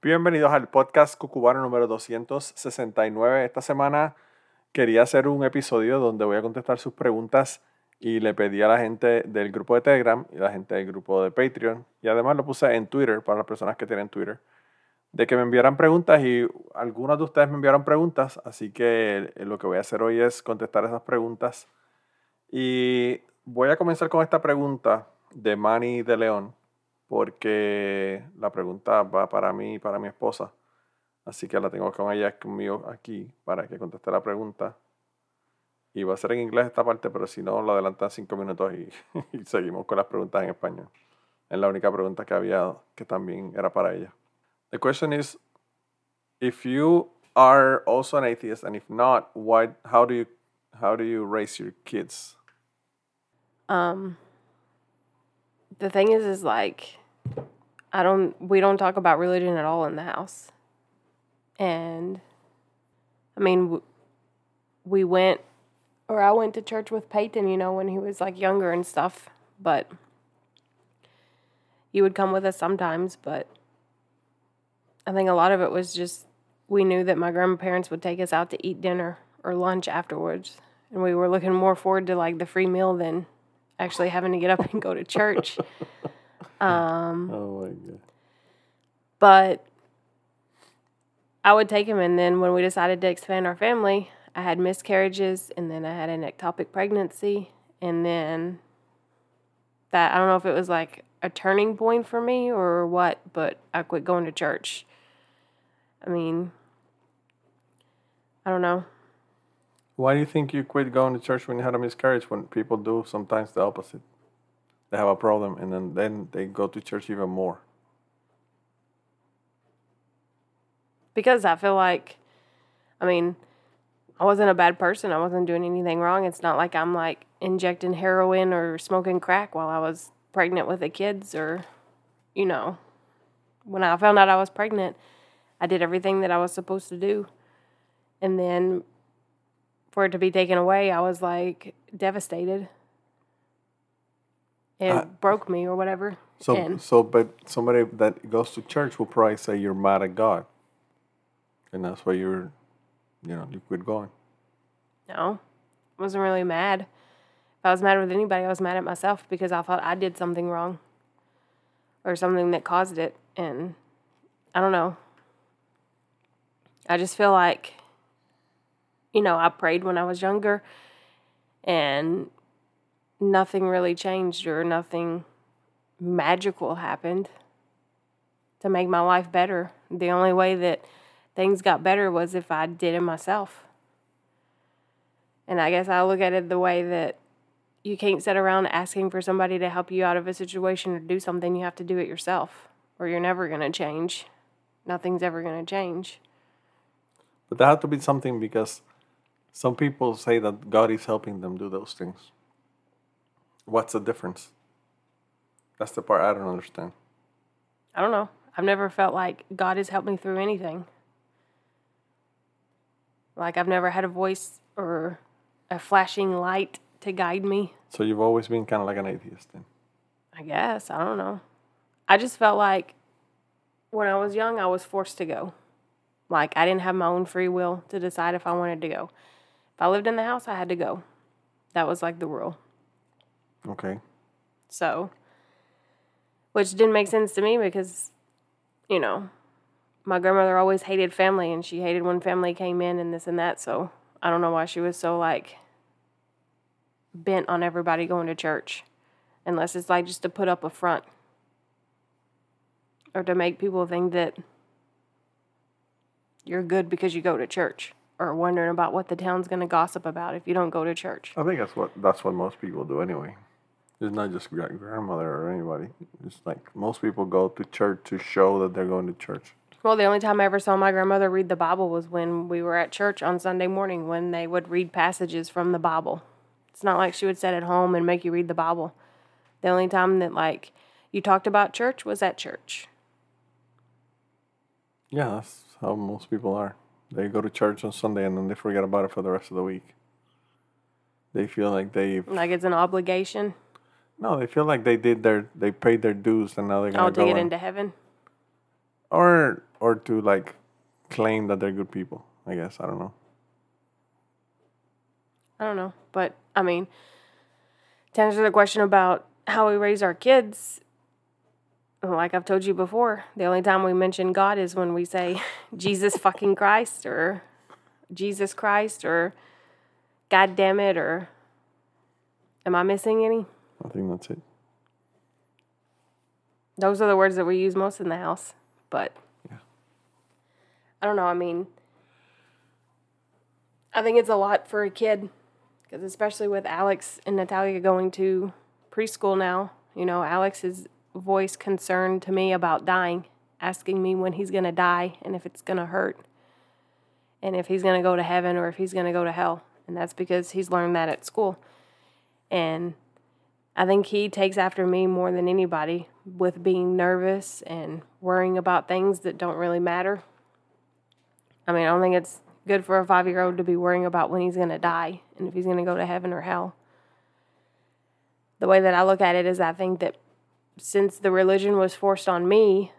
Bienvenidos al podcast Cucubano número 269. Esta semana quería hacer un episodio donde voy a contestar sus preguntas y le pedí a la gente del grupo de Telegram y la gente del grupo de Patreon y además lo puse en Twitter para las personas que tienen Twitter de que me enviaran preguntas y algunos de ustedes me enviaron preguntas, así que lo que voy a hacer hoy es contestar esas preguntas. Y voy a comenzar con esta pregunta de Manny de León, porque la pregunta va para mí y para mi esposa. Así que la tengo con ella conmigo aquí para que conteste la pregunta. Y va a ser en inglés esta parte, pero si no, lo adelantan cinco minutos y, y, seguimos con las preguntas en español. Es la única pregunta que había que también era para ella. The question is, if you are also an atheist, and if not, why? How do you how do you raise your kids? Um. The thing is, is like, I don't. We don't talk about religion at all in the house. And I mean, we went, or I went to church with Peyton, you know, when he was like younger and stuff, but you would come with us sometimes, but I think a lot of it was just we knew that my grandparents would take us out to eat dinner or lunch afterwards. And we were looking more forward to like the free meal than actually having to get up and go to church. Um, oh my god. But I would take him, and then when we decided to expand our family, I had miscarriages, and then I had an ectopic pregnancy, and then that I don't know if it was like a turning point for me or what, but I quit going to church. I mean, I don't know. Why do you think you quit going to church when you had a miscarriage? When people do sometimes the opposite, they have a problem and then then they go to church even more. because I feel like, I mean, I wasn't a bad person. I wasn't doing anything wrong. It's not like I'm like injecting heroin or smoking crack while I was pregnant with the kids or, you know, when I found out I was pregnant, I did everything that I was supposed to do. And then for it to be taken away, I was like devastated. It broke me or whatever. So, and, so, but somebody that goes to church will probably say you're mad at God and that's why you're, you know, you quit going. No, I wasn't really mad. If I was mad with anybody, I was mad at myself because I thought I did something wrong or something that caused it. And I don't know. I just feel like, you know, I prayed when I was younger and nothing really changed or nothing magical happened to make my life better. The only way that things got better was if I did it myself. And I guess I look at it the way that you can't sit around asking for somebody to help you out of a situation or do something. You have to do it yourself, or you're never going to change. Nothing's ever going to change. But there has to be something because some people say that God is helping them do those things. What's the difference? That's the part I don't understand. I don't know. I've never felt like God has helped me through anything. Like I've never had a voice or a flashing light to guide me. So you've always been kind of like an atheist then? I guess. I don't know. I just felt like when I was young, I was forced to go. Like I didn't have my own free will to decide if I wanted to go. If I lived in the house, I had to go. That was like the rule. Okay. So, which didn't make sense to me because, you know, my grandmother always hated family and she hated when family came in and this and that. So I don't know why she was so like bent on everybody going to church unless it's like just to put up a front or to make people think that you're good because you go to church or wondering about what the town's going to gossip about if you don't go to church. I think that's what that's what most people do anyway. It's not just grandmother or anybody. It's like most people go to church to show that they're going to church. Well, the only time I ever saw my grandmother read the Bible was when we were at church on Sunday morning when they would read passages from the Bible. It's not like she would sit at home and make you read the Bible. The only time that like you talked about church was at church. Yeah, that's how most people are. They go to church on Sunday and then they forget about it for the rest of the week. They feel like they Like it's an obligation. no, they feel like they did their they paid their dues and now they're gonna Oh, go to get and- into heaven. or or to like claim that they're good people. I guess I don't know. I don't know. But I mean, to answer the question about how we raise our kids, like I've told you before, the only time we mention God is when we say Jesus fucking Christ or Jesus Christ or God damn it or am I missing any? I think that's it. Those are the words that we use most in the house. But Yeah. I don't know. I mean, I think it's a lot for a kid because, especially with Alex and Natalia going to preschool now, you know, Alex has voiced concern to me about dying, asking me when he's going to die and if it's going to hurt and if he's going to go to heaven or if he's going to go to hell. And that's because he's learned that at school. And I think he takes after me more than anybody with being nervous and worrying about things that don't really matter. I mean, I don't think it's good for a five year old to be worrying about when he's going to die and if he's going to go to heaven or hell. The way that I look at it is, I think that since the religion was forced on me,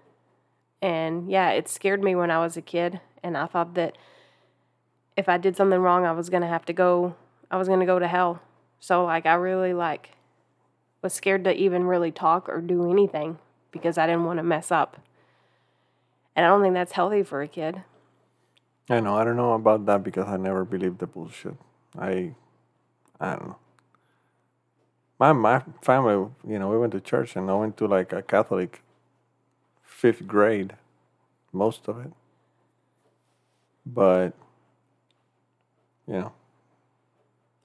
and yeah, it scared me when I was a kid, and I thought that if I did something wrong, I was to have to go, I was to go to hell. So, like, I really, like, was scared to even really talk or do anything because I didn't want to mess up. And I don't think that's healthy for a kid. I know. I don't know about that because I never believed the bullshit. I, I don't know. My my family, you know, we went to church and I went to like a Catholic fifth grade, most of it. But, you know,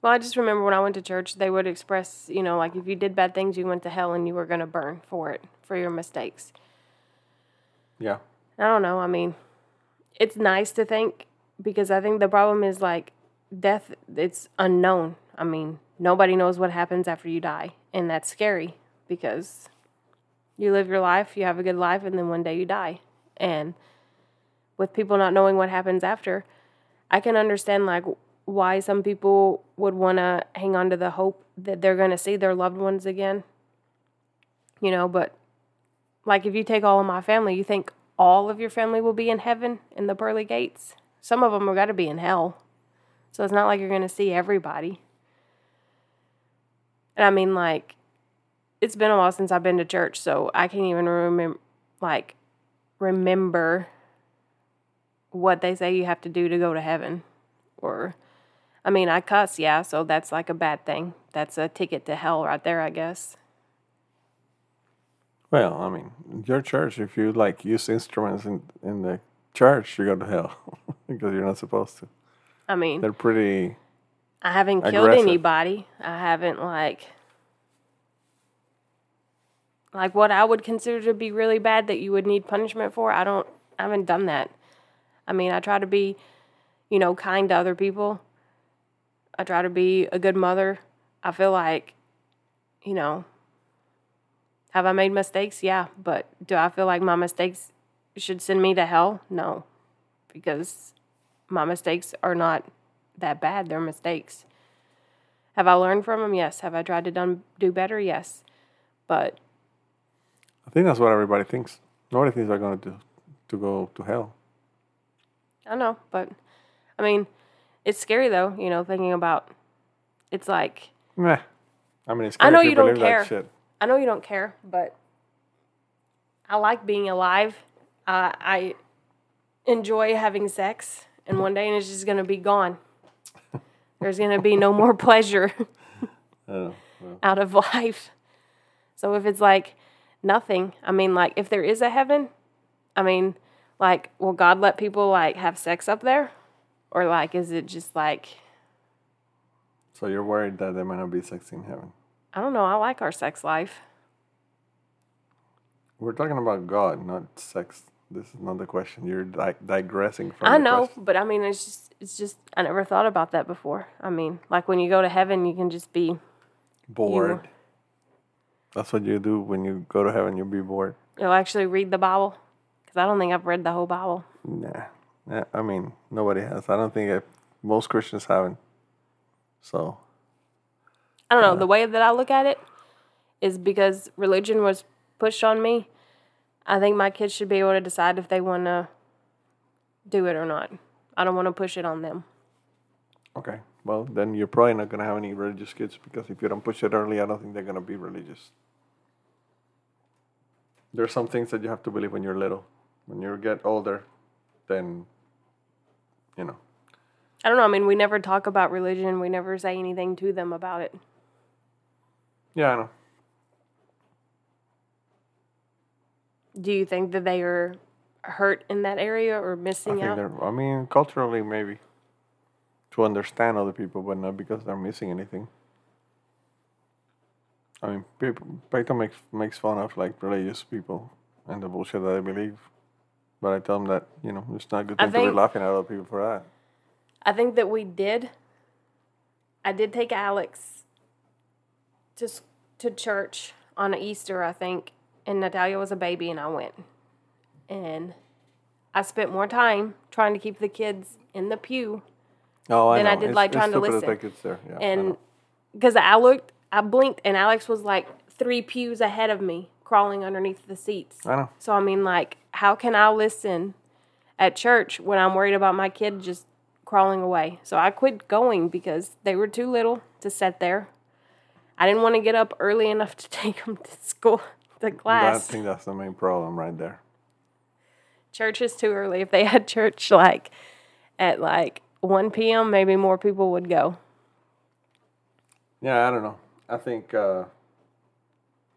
Well, I just remember when I went to church, they would express, you know, like if you did bad things, you went to hell and you were going to burn for it, for your mistakes. yeah, I don't know. I mean, it's nice to think because I think the problem is like death, it's unknown. I mean, nobody knows what happens after you die. And that's scary because you live your life, you have a good life, and then one day you die. And with people not knowing what happens after, I can understand like why some people would want to hang on to the hope that they're going to see their loved ones again. You know, but like if you take all of my family, you think all of your family will be in heaven in the pearly gates? Some of them are got to be in hell. So it's not like you're going to see everybody. And I mean, like, it's been a while since I've been to church, so I can't even remember, like, remember what they say you have to do to go to heaven. Or, I mean, I cuss, yeah, so that's like a bad thing. That's a ticket to hell right there, I guess. Well, I mean, your church, if you like use instruments in, in the church, you go to hell because you're not supposed to. I mean, They're pretty. I haven't killed Aggressive. anybody. I haven't like like what I would consider to be really bad that you would need punishment for. I don't I haven't done that. I mean, I try to be, you know, kind to other people. I try to be a good mother. I feel like, you know, have I made mistakes? Yeah, but do I feel like my mistakes should send me to hell? No. Because my mistakes are not that bad. They're mistakes. Have I learned from them? Yes. Have I tried to done, do better? Yes. But I think that's what everybody thinks. Nobody thinks they're going to to go to hell. I know. But I mean, it's scary though, you know, thinking about it's like, Meh. I mean, it's I know you, don't care. shit. I know you don't care, but I like being alive. Uh, I enjoy having sex, and one day it's just going to be gone. There's going to be no more pleasure Oh, well. out of life. So if it's like nothing, I mean, like if there is a heaven, I mean, like, will God let people like have sex up there? Or like, is it just like, So you're worried that there might not be sex in heaven. I don't know, I like our sex life. We're talking about God, not sex. This is not the question. You're di- digressing from. I know, question. but I mean, it's just, it's just, I never thought about that before. I mean, like when you go to heaven, you can just be, Bored. That's what you do when you go to heaven. You'll be bored. you'll actually read the Bible. Because I don't think I've read the whole Bible. Nah. Nah, I mean, nobody has. I don't think it, most Christians haven't. So, I don't know. The way that I look at it is because religion was pushed on me. I think my kids should be able to decide if they want to do it or not. I don't want to push it on them. okay. Well, then you're probably not going to have any religious kids because if you don't push it early, I don't think they're going to be religious. There's some things that you have to believe when you're little. When you get older, then, you know. I don't know. I mean, we never talk about religion. We never say anything to them about it. Yeah, I know. Do you think that they are hurt in that area or I missing think out? they're, I mean, culturally, maybe. To understand other people, but not because they're missing anything. I mean, people, Peyton makes, makes fun of like religious people and the bullshit that they believe. But I tell them that, you know, it's not a good I thing to be laughing at other people for that. I think that we did. I did take Alex to to church on Easter, I think, and Natalia was a baby, and I went, and I spent more time trying to keep the kids in the pew, Oh, I Then know. I did, It's- like, trying to listen. take kids there. Yeah, and because I looked, I blinked, and Alex was like three pews ahead of me, crawling underneath the seats. I know. So I mean, like, how can I listen at church when I'm worried about my kid just crawling away? So I quit going because they were too little to sit there. I didn't want to get up early enough to take them to school, to I think that's the main problem right there. Church is too early. If they had church like at like 1 p.m., maybe more people would go. Yeah, I don't know. I think uh,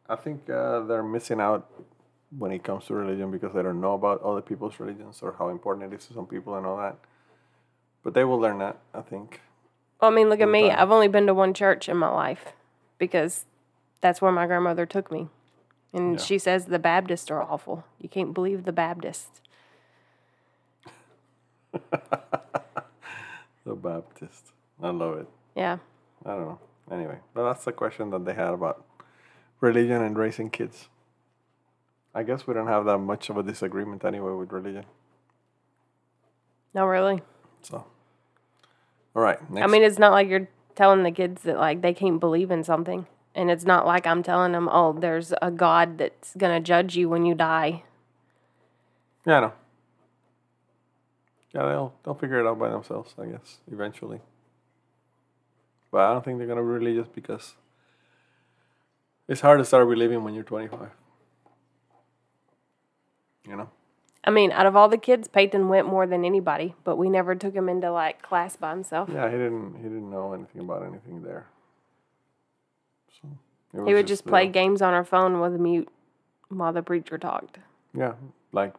I think uh, they're missing out when it comes to religion because they don't know about other people's religions or how important it is to some people and all that. But they will learn that, I think. Well, I mean, look at me. time. I've only been to one church in my life because that's where my grandmother took me. And Yeah. she says the Baptists are awful. You can't believe the Baptists. The Baptist. I love it. Yeah. I don't know. Anyway, but that's the question that they had about religion and raising kids. I guess we don't have that much of a disagreement anyway with religion. No, really. So, all right. Next. I mean, it's not like you're telling the kids that like they can't believe in something. And it's not like I'm telling them, oh, there's a God that's going to judge you when you die. Yeah, I know. Yeah, they'll they'll figure it out by themselves, I guess, eventually. But I don't think they're gonna be religious because it's hard to start believing when you're 25. You know? I mean, out of all the kids, Peyton went more than anybody, but we never took him into like class by himself. Yeah, he didn't he didn't know anything about anything there. So He would just play uh, games on our phone with a mute while the preacher talked. yeah, like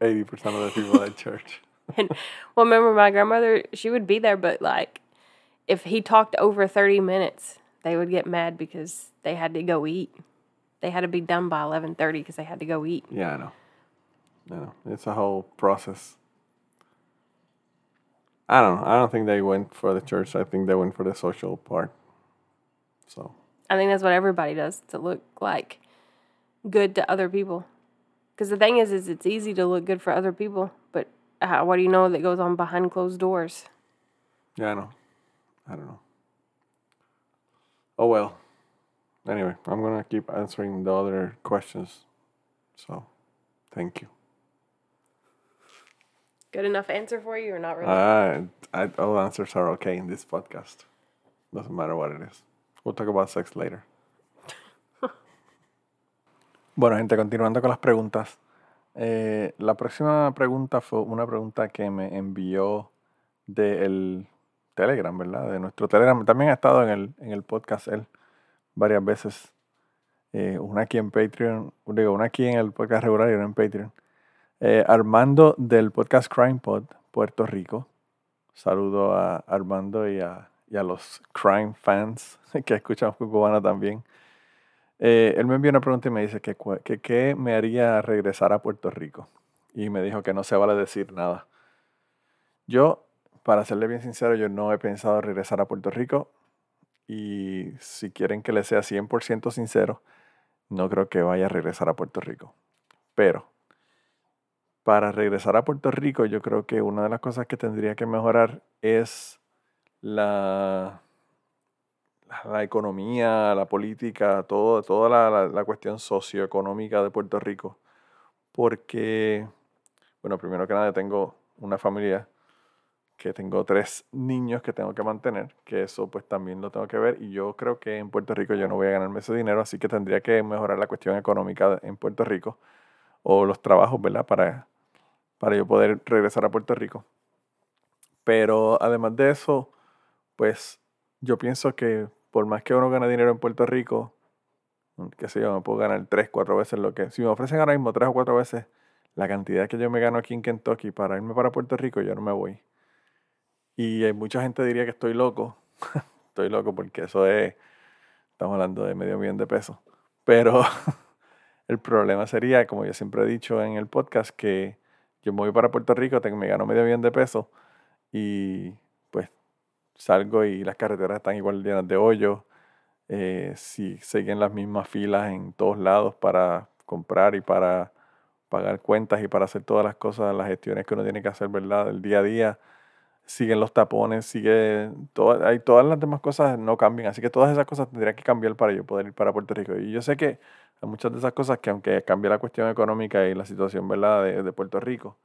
80% of the people at church. And well, remember my grandmother, she would be there, but like if he talked over 30 minutes, they would get mad because they had to go eat. They had to be done by 11:30 because they had to go eat. Yeah, I know. I know. It's a whole process. I don't know. I don't think they went for the church. I think they went for the social part. So, I think that's what everybody does to look like good to other people. Because the thing is, is it's easy to look good for other people, but how, what do you know that goes on behind closed doors? yeah, I know. I don't know. Oh, well. Anyway, I'm going to keep answering the other questions. So, thank you. Good enough answer for you or not really? Uh, I, all answers are okay in this podcast. Doesn't matter what it is. We'll talk about sex later. bueno, gente, continuando con las preguntas. Eh, la próxima pregunta fue una pregunta que me envió del Telegram, ¿verdad? De nuestro Telegram. También ha estado en el, en el podcast él varias veces. Eh, una aquí en Patreon, digo, una aquí en el podcast regular y una en Patreon. Eh, Armando del podcast Crime Pod, Puerto Rico. Saludo a Armando y a, y a los crime fans que escuchan cubana también. Eh, él me envió una pregunta y me dice que, que qué me haría regresar a Puerto Rico. y me dijo que no se vale decir nada. Yo, para serle bien sincero, yo no he pensado regresar a Puerto Rico y si quieren que le sea 100% sincero, no creo que vaya a regresar a Puerto Rico. Pero para regresar a Puerto Rico, yo creo que una de las cosas que tendría que mejorar es la, la economía, la política, todo, toda la, la, cuestión socioeconómica de Puerto Rico. Porque, bueno, primero que nada tengo una familia que tengo tres niños que tengo que mantener, que eso pues también lo tengo que ver y yo creo que en Puerto Rico yo no voy a ganarme ese dinero, así que tendría que mejorar la cuestión económica en Puerto Rico o los trabajos, ¿verdad? Para, para yo poder regresar a Puerto Rico. Pero además de eso, pues yo pienso que por más que uno gane dinero en Puerto Rico, qué sé yo, me puedo ganar tres, cuatro veces lo que... Si me ofrecen ahora mismo tres o cuatro veces la cantidad que yo me gano aquí en Kentucky para irme para Puerto Rico, yo no me voy. Y mucha gente diría que estoy loco. estoy loco porque eso es, estamos hablando de medio millón de pesos. Pero el problema sería, como yo siempre he dicho en el podcast, que yo me voy para Puerto Rico, me gano medio millón de pesos y salgo y las carreteras están igual llenas de hoyos. Eh, si siguen las mismas filas en todos lados para comprar y para pagar cuentas y para hacer todas las cosas, las gestiones que uno tiene que hacer, ¿verdad? Del día a día siguen los tapones, sigue hay, todas las demás cosas no cambian, así que todas esas cosas tendrían que cambiar para yo poder ir para Puerto Rico. Y yo sé que hay muchas de esas cosas que aunque cambie la cuestión económica y la situación ¿verdad? De, de Puerto Rico,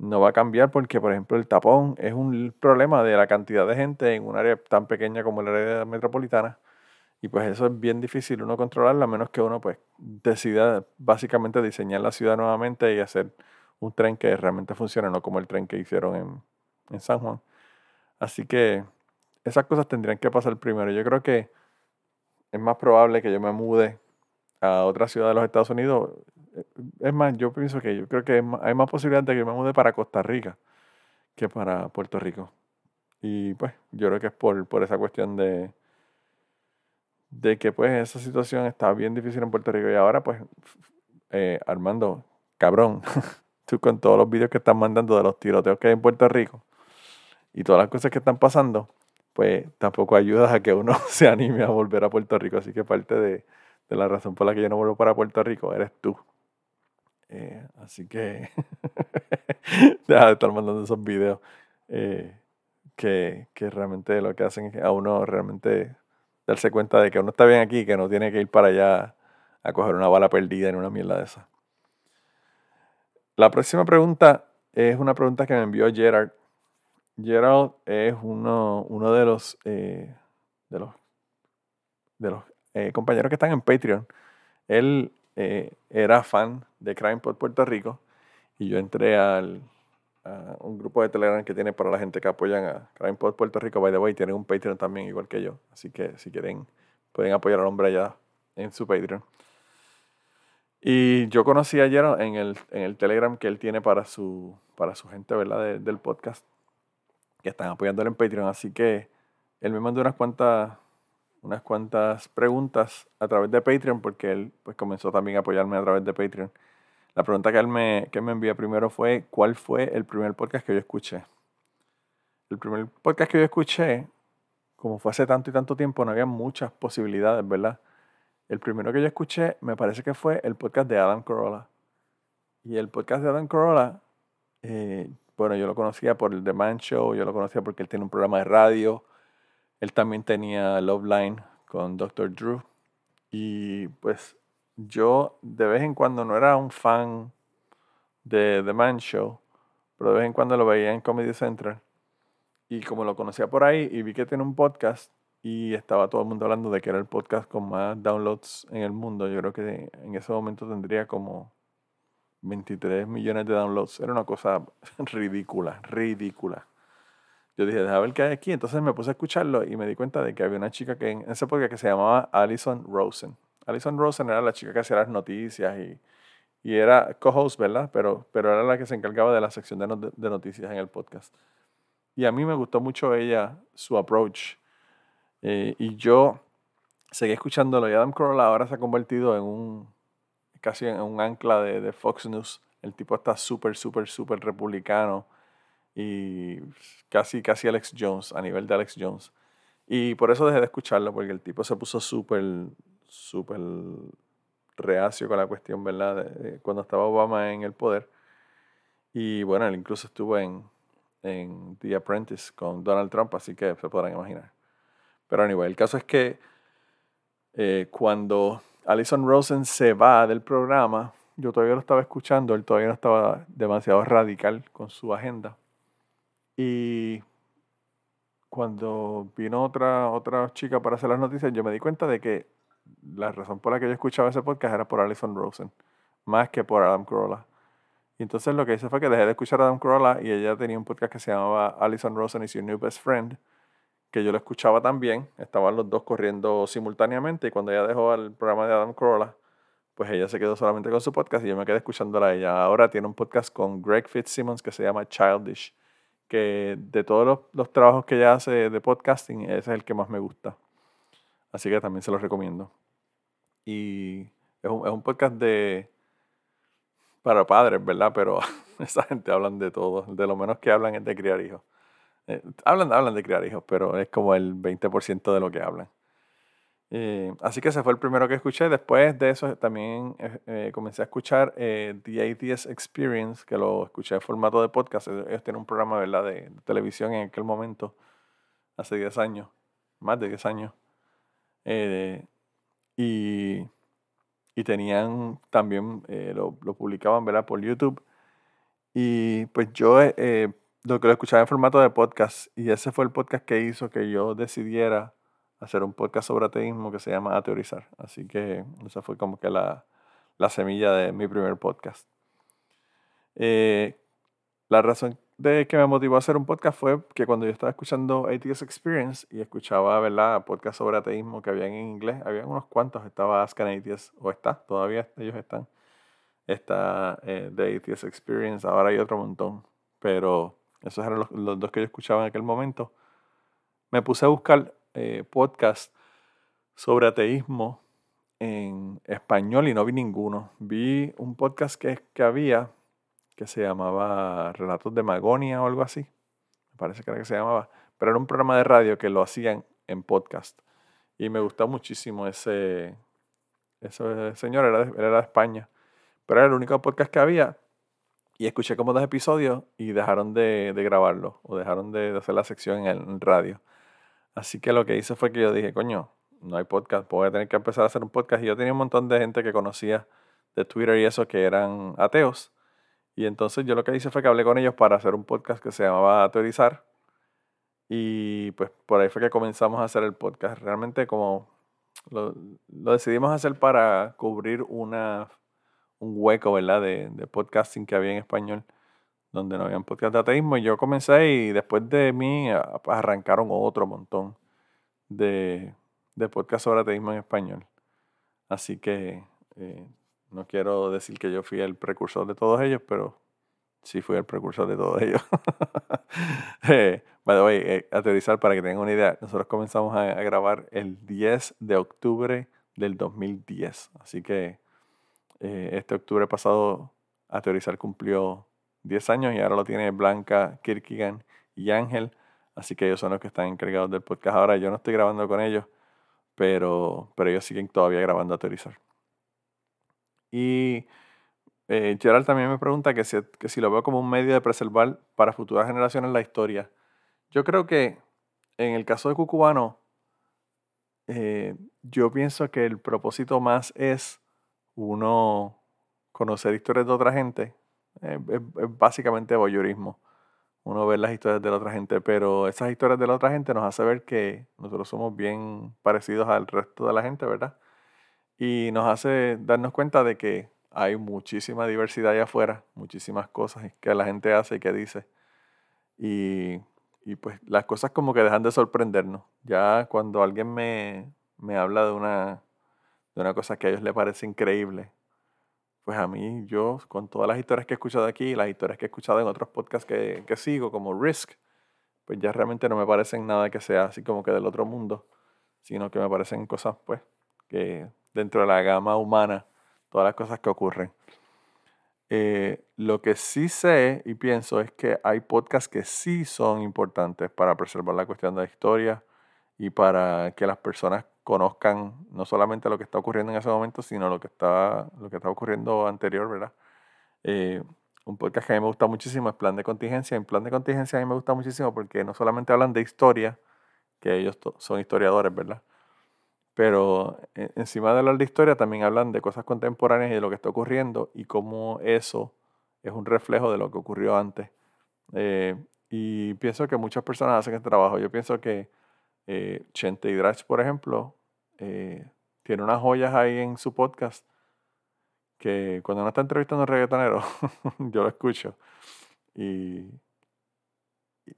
no va a cambiar porque, por ejemplo, el tapón es un problema de la cantidad de gente en un área tan pequeña como el área metropolitana. Y pues eso es bien difícil uno controlarlo a menos que uno pues decida básicamente diseñar la ciudad nuevamente y hacer un tren que realmente funcione, no como el tren que hicieron en, en San Juan. Así que esas cosas tendrían que pasar primero. Yo creo que es más probable que yo me mude a otra ciudad de los Estados Unidos. Es más, yo pienso que yo creo que hay más posibilidad de que me mude para Costa Rica que para Puerto Rico. Y pues yo creo que es por, por esa cuestión de, de que pues esa situación está bien difícil en Puerto Rico. Y ahora pues, eh, Armando, cabrón, tú con todos los vídeos que están mandando de los tiroteos que hay en Puerto Rico, y todas las cosas que están pasando, pues tampoco ayuda a que uno se anime a volver a Puerto Rico. Así que parte de, la razón por la que yo no vuelvo para Puerto Rico eres tú. Eh, así que deja de estar mandando esos videos eh, que, que, realmente lo que hacen es a uno realmente darse cuenta de que uno está bien aquí, que no tiene que ir para allá a coger una bala perdida en una mierda de esa. La próxima pregunta es una pregunta que me envió Gerard Gerald es uno, uno de los, eh, de los, de los compañeros que están en Patreon. Él eh, era fan de CrimePod Puerto Rico y yo entré a un grupo de Telegram que tiene para la gente que apoyan a CrimePod Puerto Rico. By the way, tiene un Patreon también igual que yo. Así que si quieren, pueden apoyar al hombre allá en su Patreon. Y yo conocí a Gerald en el, en el Telegram que él tiene para su, para su gente ¿verdad? del podcast que están apoyándole en Patreon. Así que él me mandó unas cuantas, unas cuantas preguntas a través de Patreon, porque él pues, comenzó también a apoyarme a través de Patreon. La pregunta que él me, que me envía primero fue, ¿cuál fue el primer podcast que yo escuché? El primer podcast que yo escuché, como fue hace tanto y tanto tiempo, no había muchas posibilidades, ¿verdad? El primero que yo escuché me parece que fue el podcast de Adam Corolla. Y el podcast de Adam Corolla, eh, bueno, yo lo conocía por el The Man yo lo conocía porque él tiene un programa de radio. Él también tenía Love Line con Dr. Drew. Y pues yo de vez en cuando no era un fan de The Man Show, pero de vez en cuando lo veía en Comedy Central. Y como lo conocía por ahí y vi que tiene un podcast y estaba todo el mundo hablando de que era el podcast con más downloads en el mundo, yo creo que en ese momento tendría como 23 millones de downloads. Era una cosa ridícula, ridícula. Yo dije, déjame ver qué hay aquí. Entonces me puse a escucharlo y me di cuenta de que había una chica que en esa época que se llamaba Alison Rosen. Alison Rosen era la chica que hacía las noticias y, y era co-host, ¿verdad? Pero, pero era la que se encargaba de la sección de, de, noticias en el podcast. Y a mí me gustó mucho ella, su approach. Eh, y yo seguí escuchándolo y Adam Carolla ahora se ha convertido en un casi en un ancla de, Fox News El tipo está súper, súper, súper republicano y casi, casi Alex Jones, a nivel de Alex Jones. Y por eso dejé de escucharlo, porque el tipo se puso súper, súper reacio con la cuestión, ¿verdad? cuando estaba Obama en el poder. Y bueno, él incluso estuvo en, en The Apprentice con Donald Trump, así que se podrán imaginar. Pero anyway, el caso es que eh, cuando Alison Rosen se va del programa, yo todavía lo estaba escuchando, él todavía no estaba demasiado radical con su agenda. Y cuando vino otra, otra chica para hacer las noticias, yo me di cuenta de que la razón por la que yo escuchaba ese podcast era por Alison Rosen, más que por Adam Carolla. Y entonces lo que hice fue que dejé de escuchar a Adam Carolla y ella tenía un podcast que se llamaba Alison Rosen is your new best friend, que yo lo escuchaba también. Estaban los dos corriendo simultáneamente y cuando ella dejó el programa de Adam Carolla, pues ella se quedó solamente con su podcast y yo me quedé escuchándola a ella. Ahora tiene un podcast con Greg Fitzsimmons que se llama Childish, que de todos los, trabajos que ella hace de podcasting, ese es el que más me gusta. Así que también se los recomiendo. Y es un, es un podcast de para padres, ¿verdad? Pero esa gente hablan de todo. De lo menos que hablan es de criar hijos. Eh, hablan, hablan de criar hijos, pero es como el 20% de lo que hablan. Eh, así que ese fue el primero que escuché. Después de eso también eh, comencé a escuchar The ATS Experience, que lo escuché en formato de podcast. Ellos tienen un programa ¿verdad? De, de televisión en aquel momento, hace 10 años, más de 10 años. y y tenían también, eh, lo, lo, publicaban ¿verdad? por YouTube. Y pues yo eh, eh, lo que lo escuchaba en formato de podcast, y ese fue el podcast que hizo que yo decidiera hacer un podcast sobre ateísmo que se llama Ateorizar. Así que esa fue como que la, la semilla de mi primer podcast. la razón de que me motivó a hacer un podcast fue que cuando yo estaba escuchando ATS Experience y escuchaba, ¿verdad?, podcast sobre ateísmo que habían en inglés, había unos cuantos, estaba Ask an ATS, o está, todavía ellos están. Está eh, ATS Experience, ahora hay otro montón, pero esos eran los, los, dos que yo escuchaba en aquel momento. Me puse a buscar eh, podcasts sobre ateísmo en español y no vi ninguno. Vi un podcast que, que había que se llamaba Relatos de Magonia o algo así. Me parece que era que se llamaba. Pero era un programa de radio que lo hacían en podcast. Y me gustó muchísimo ese, ese señor, era de, era de España. Pero era el único podcast que había. Y escuché como dos episodios y dejaron de, de grabarlo. O dejaron de, de, hacer la sección en el radio. Así que lo que hice fue que yo dije, coño, no hay podcast. Voy a tener que empezar a hacer un podcast. Y yo tenía un montón de gente que conocía de Twitter y eso que eran ateos. Y entonces yo lo que hice fue que hablé con ellos para hacer un podcast que se llamaba Teorizar. Y pues por ahí fue que comenzamos a hacer el podcast. Realmente como lo, lo decidimos hacer para cubrir una, un hueco, ¿verdad? De, de, podcasting que había en español, donde no había un podcast de ateísmo. Y yo comencé y después de mí arrancaron otro montón de, de podcasts sobre ateísmo en español. Así que eh, no quiero decir que yo fui el precursor de todos ellos, pero sí fui el precursor de todos ellos. eh, by the way, eh, para que tengan una idea, nosotros comenzamos a, a, grabar el 10 de octubre del 2010. Así que eh, este octubre pasado, Aterrizar cumplió 10 años y ahora lo tiene Blanca, Kirkigan y Ángel. Así que ellos son los que están encargados del podcast. Ahora yo no estoy grabando con ellos, pero, pero ellos siguen todavía grabando Aterrizar. Y eh, también me pregunta que si, que si lo veo como un medio de preservar para futuras generaciones la historia. Yo creo que en el caso de Cucubano, eh, yo pienso que el propósito más es uno conocer historias de otra gente. Es, es, básicamente voyeurismo. Uno ver las historias de la otra gente, pero esas historias de la otra gente nos hace ver que nosotros somos bien parecidos al resto de la gente, ¿verdad? Y nos hace darnos cuenta de que hay muchísima diversidad allá afuera, muchísimas cosas que la gente hace y que dice. Y, y pues las cosas como que dejan de sorprendernos. Ya cuando alguien me, me habla de una, de una cosa que a ellos les parece increíble, pues a mí, yo, con todas las historias que he escuchado aquí, las historias que he escuchado en otros podcasts que, que sigo, como Risk, pues ya realmente no me parecen nada que sea así como que del otro mundo, sino que me parecen cosas, pues, que dentro de la gama humana todas las cosas que ocurren. Eh, lo que sí sé y pienso es que hay podcasts que sí son importantes para preservar la cuestión de la historia y para que las personas conozcan no solamente lo que está ocurriendo en ese momento, sino lo que está, lo que está ocurriendo anterior, ¿verdad? Eh, un podcast que a mí me gusta muchísimo es Plan de Contingencia. En Plan de Contingencia a mí me gusta muchísimo porque no solamente hablan de historia, que ellos son historiadores, ¿verdad? Pero eh, encima de hablar de historia también hablan de cosas contemporáneas y de lo que está ocurriendo y cómo eso es un reflejo de lo que ocurrió antes. Eh, y pienso que muchas personas hacen este trabajo. Yo pienso que eh, Chente Hidrach, por ejemplo, eh, tiene unas joyas ahí en su podcast que cuando uno está entrevistando a un reggaetonero, yo lo escucho. Y,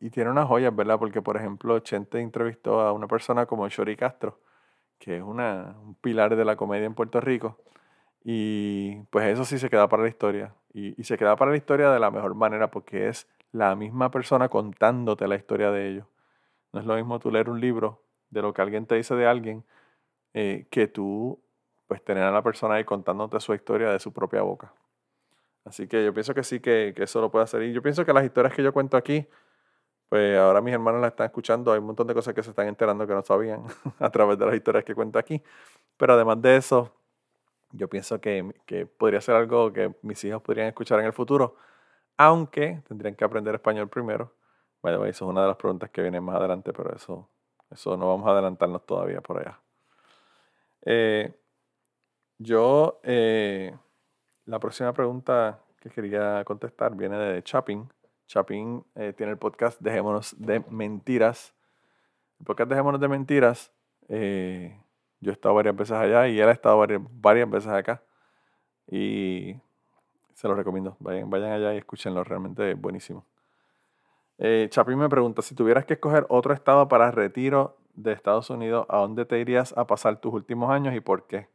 y tiene unas joyas, ¿verdad? Porque, por ejemplo, Chente entrevistó a una persona como Shori Castro, que es una, un pilar de la comedia en Puerto Rico. Y pues eso sí se queda para la historia. Y, y, se queda para la historia de la mejor manera porque es la misma persona contándote la historia de ellos. No es lo mismo tú leer un libro de lo que alguien te dice de alguien eh, que tú pues tener a la persona ahí contándote su historia de su propia boca. Así que yo pienso que sí, que, que eso lo puede hacer. Y yo pienso que las historias que yo cuento aquí, pues ahora mis hermanos las están escuchando, hay un montón de cosas que se están enterando que no sabían a través de las historias que cuento aquí. Pero además de eso, yo pienso que, que, podría ser algo que mis hijos podrían escuchar en el futuro, aunque tendrían que aprender español primero. Bueno, eso es una de las preguntas que viene más adelante, pero eso, eso no vamos a adelantarnos todavía por allá. Eh, yo, eh, la próxima pregunta que quería contestar viene de Chapin. Chapin eh, tiene el podcast Dejémonos de Mentiras. El podcast Dejémonos de Mentiras, eh, yo he estado varias veces allá y él ha estado varias, varias veces acá. Y se los recomiendo. Vayan, vayan allá y escúchenlo, realmente es buenísimo. Eh, Chapin me pregunta, si tuvieras que escoger otro estado para retiro de Estados Unidos, ¿a dónde te irías a pasar tus últimos años y por qué?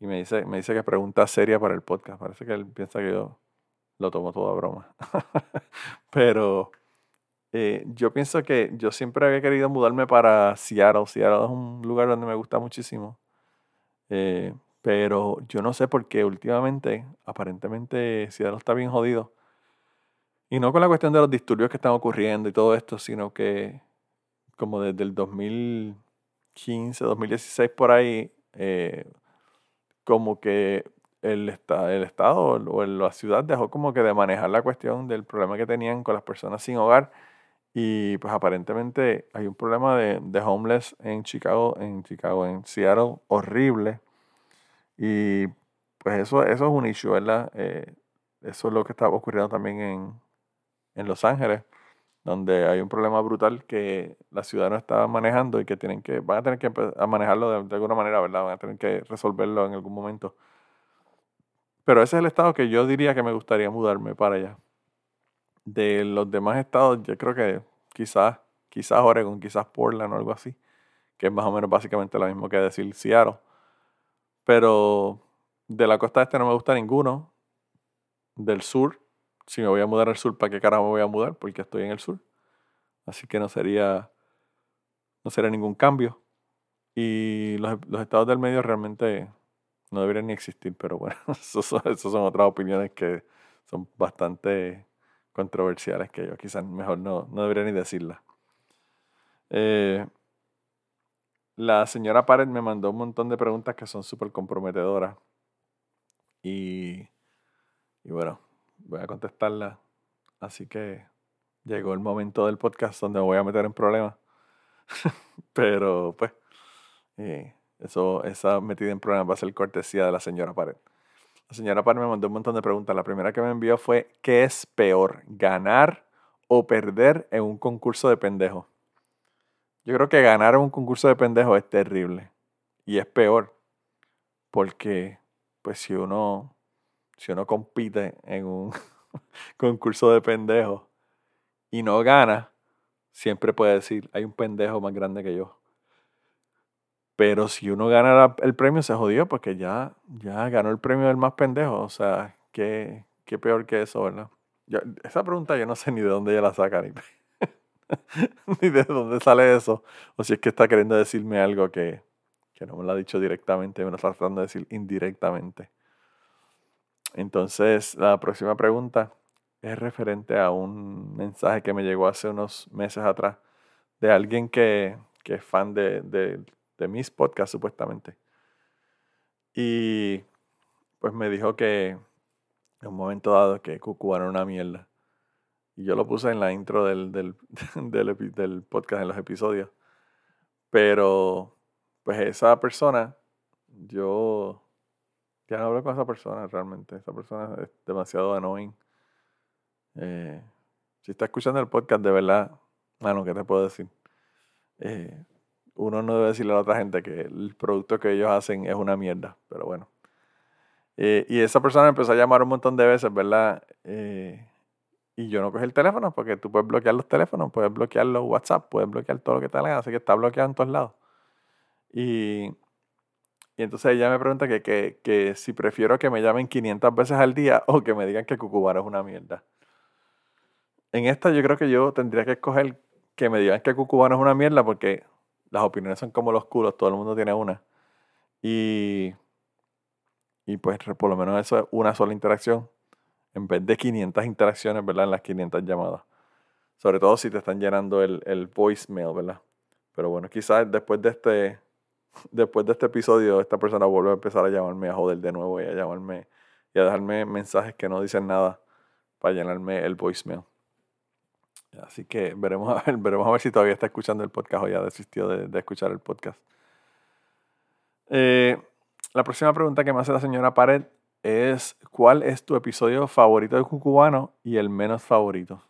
Y me dice, me dice que pregunta seria para el podcast. Parece que él piensa que yo lo tomo todo a broma. Pero eh, yo pienso que yo siempre había querido mudarme para Seattle. Seattle es un lugar donde me gusta muchísimo. Eh, pero yo no sé por qué últimamente, aparentemente, Seattle está bien jodido. Y no con la cuestión de los disturbios que están ocurriendo y todo esto, sino que como desde el 2015, 2016 por ahí, eh, como que el, el Estado o la ciudad dejó como que de manejar la cuestión del problema que tenían con las personas sin hogar. Y pues aparentemente hay un problema de, de homeless en Chicago, en Chicago, en Seattle, horrible. Y pues eso, eso es un issue, ¿verdad? Eh, eso es lo que está ocurriendo también en, en Los Ángeles, donde hay un problema brutal que la ciudad no está manejando y que tienen que, van a tener que a manejarlo de, de, alguna manera, ¿verdad? Van a tener que resolverlo en algún momento. Pero ese es el estado que yo diría que me gustaría mudarme para allá. De los demás estados, yo creo que quizás, quizás Oregon, quizás Portland o algo así, que es más o menos básicamente lo mismo que decir Seattle. Pero de la costa este no me gusta ninguno. Del sur si me voy a mudar al sur, ¿para qué carajo me voy a mudar? Porque estoy en el sur. Así que no sería, no sería ningún cambio. Y los, los estados del medio realmente no deberían ni existir, pero bueno, esas son, eso son otras opiniones que son bastante controversiales que yo quizás mejor no, no debería ni decirlas. Eh, la señora Pared me mandó un montón de preguntas que son súper comprometedoras. Y, y bueno, voy a contestarla. Así que llegó el momento del podcast donde me voy a meter en problemas. Pero pues, eh, eso, esa metida en problemas va a ser cortesía de la señora Pared. La señora Pared me mandó un montón de preguntas. La primera que me envió fue, ¿qué es peor, ganar o perder en un concurso de pendejos? Yo creo que ganar en un concurso de pendejos es terrible. Y es peor. Porque, pues si uno si uno compite en un concurso de pendejos y no gana, siempre puede decir, hay un pendejo más grande que yo. Pero si uno gana el premio, se jodió porque ya, ya ganó el premio del más pendejo. O sea, qué, qué peor que eso, ¿verdad? esa pregunta yo no sé ni de dónde ella la saca, ni, ni de dónde sale eso. O si es que está queriendo decirme algo que, que no me lo ha dicho directamente, me lo está tratando de decir indirectamente. Entonces, la próxima pregunta es referente a un mensaje que me llegó hace unos meses atrás de alguien que, que es fan de, de, mis podcasts, supuestamente. Y pues me dijo que en un momento dado que Cucú era una mierda. Y yo lo puse en la intro del, del podcast, en los episodios. Pero, pues esa persona, yo ya no hablo con esa persona realmente. Esa persona es demasiado annoying. Eh, si está escuchando el podcast, de verdad, bueno, ¿qué te puedo decir? Eh, uno no debe decirle a la otra gente que el producto que ellos hacen es una mierda, pero bueno. Eh, y esa persona empezó a llamar un montón de veces, ¿verdad? y yo no cogí el teléfono porque tú puedes bloquear los teléfonos, puedes bloquear los WhatsApp, puedes bloquear todo lo que te haga, así que está bloqueado en todos lados. Y, y entonces ella me pregunta que, que, que, si prefiero que me llamen 500 veces al día o que me digan que Cucubano es una mierda. En esta yo creo que yo tendría que escoger que me digan que Cucubano es una mierda porque las opiniones son como los culos, todo el mundo tiene una. Y, y pues por lo menos eso es una sola interacción en vez de 500 interacciones, ¿verdad? En las 500 llamadas. Sobre todo si te están llenando el, el voicemail, ¿verdad? Pero bueno, quizás después de este después de este episodio esta persona vuelve a empezar a llamarme a joder de nuevo y a llamarme y a dejarme mensajes que no dicen nada para llenarme el voicemail. Así que veremos a ver, veremos a ver si todavía está escuchando el podcast o ya desistió de, de escuchar el podcast. Eh, la próxima pregunta que me hace la señora Pared es ¿cuál es tu episodio favorito de Cucubano y el menos favorito?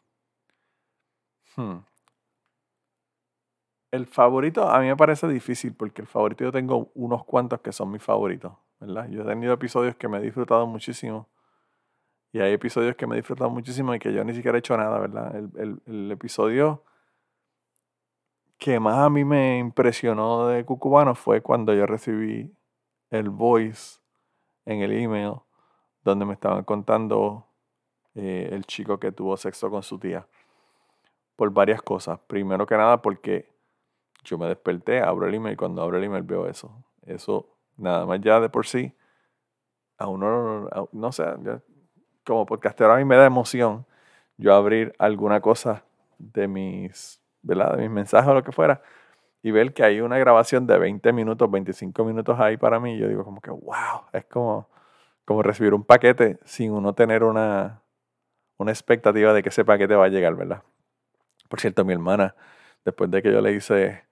Hmm. El favorito a mí me parece difícil porque el favorito yo tengo unos cuantos que son mis favoritos, ¿verdad? Yo he tenido episodios que me he disfrutado muchísimo y hay episodios que me he disfrutado muchísimo y que yo ni siquiera he hecho nada, ¿verdad? El, episodio que más a mí me impresionó de Cucubano fue cuando yo recibí el voice en el email donde me estaban contando eh, el chico que tuvo sexo con su tía. Por varias cosas. Primero que nada porque yo me desperté, abro el email cuando abro el email veo eso. Eso nada más ya de por sí. A uno, no sé, como podcastero a mí me da emoción yo abrir alguna cosa de mis, ¿verdad? De mis mensajes o lo que fuera y ver que hay una grabación de 20 minutos, 25 minutos ahí para mí, yo digo como que, wow, es como, como recibir un paquete sin uno tener una, una expectativa de que ese paquete va a llegar, ¿verdad? Por cierto, mi hermana, después de que yo le hice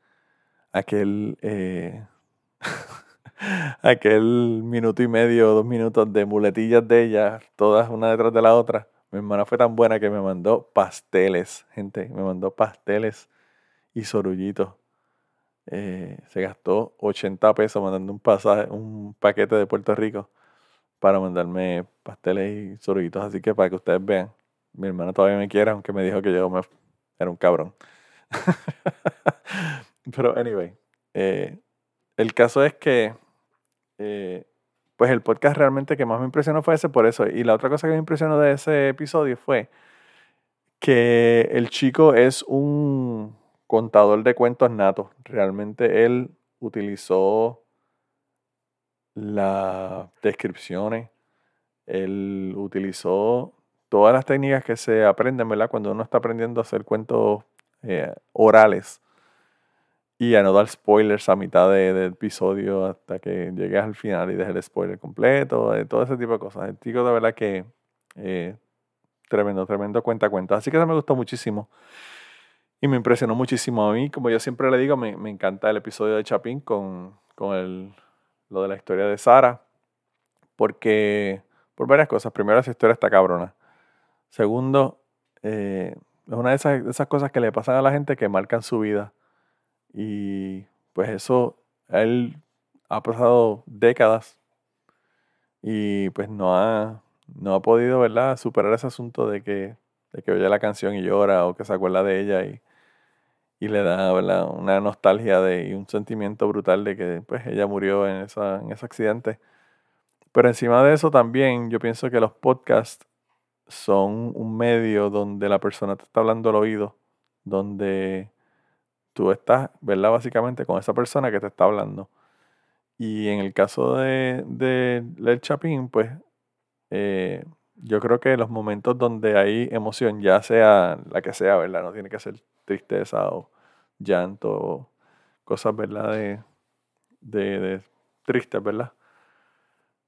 aquel, eh, aquel minuto y medio, dos minutos de muletillas de ella, todas una detrás de la otra, mi hermana fue tan buena que me mandó pasteles, gente, me mandó pasteles y sorullitos eh, se gastó 80 pesos mandando un paquete de Puerto Rico para mandarme pasteles y sorbitos. Así que para que ustedes vean, mi hermano todavía me quiere, aunque me dijo que yo era un cabrón. Pero anyway, eh, el caso es que eh, pues el podcast realmente que más me impresionó fue ese por eso. Y la otra cosa que me impresionó de ese episodio fue que el chico es un contador de cuentos nato. Realmente él utilizó las descripciones, él utilizó todas las técnicas que se aprenden, ¿verdad? Cuando uno está aprendiendo a hacer cuentos eh, orales y a no dar spoilers a mitad del de episodio hasta que llegues al final y dejes el spoiler completo, eh, todo ese tipo de cosas. El chico de verdad que eh, tremendo, tremendo cuenta cuenta. Así que eso me gustó muchísimo. Y me impresionó muchísimo a mí. Como yo siempre le digo, me, me encanta el episodio de Chapín con, con el, lo de la historia de Sara. Porque, por varias cosas. Primero, esa historia está cabrona. Segundo, eh, es una de esas, de esas cosas que le pasan a la gente que marcan su vida. Y pues eso, él ha pasado décadas y pues no ha, no ha podido, ¿verdad?, superar ese asunto de que, de que oye la canción y llora o que se acuerda de ella y, y le da una nostalgia de, y un sentimiento brutal de que pues, ella murió en, esa, en ese accidente. Pero encima de eso también yo pienso que los podcasts son un medio donde la persona te está hablando al oído, donde tú estás, ¿verdad? Básicamente con esa persona que te está hablando. Y en el caso de, de Chapín, pues eh, yo creo que los momentos donde hay emoción, ya sea la que sea, ¿verdad? No tiene que ser tristeza o llanto o cosas, ¿verdad? De, de, de tristes, ¿verdad?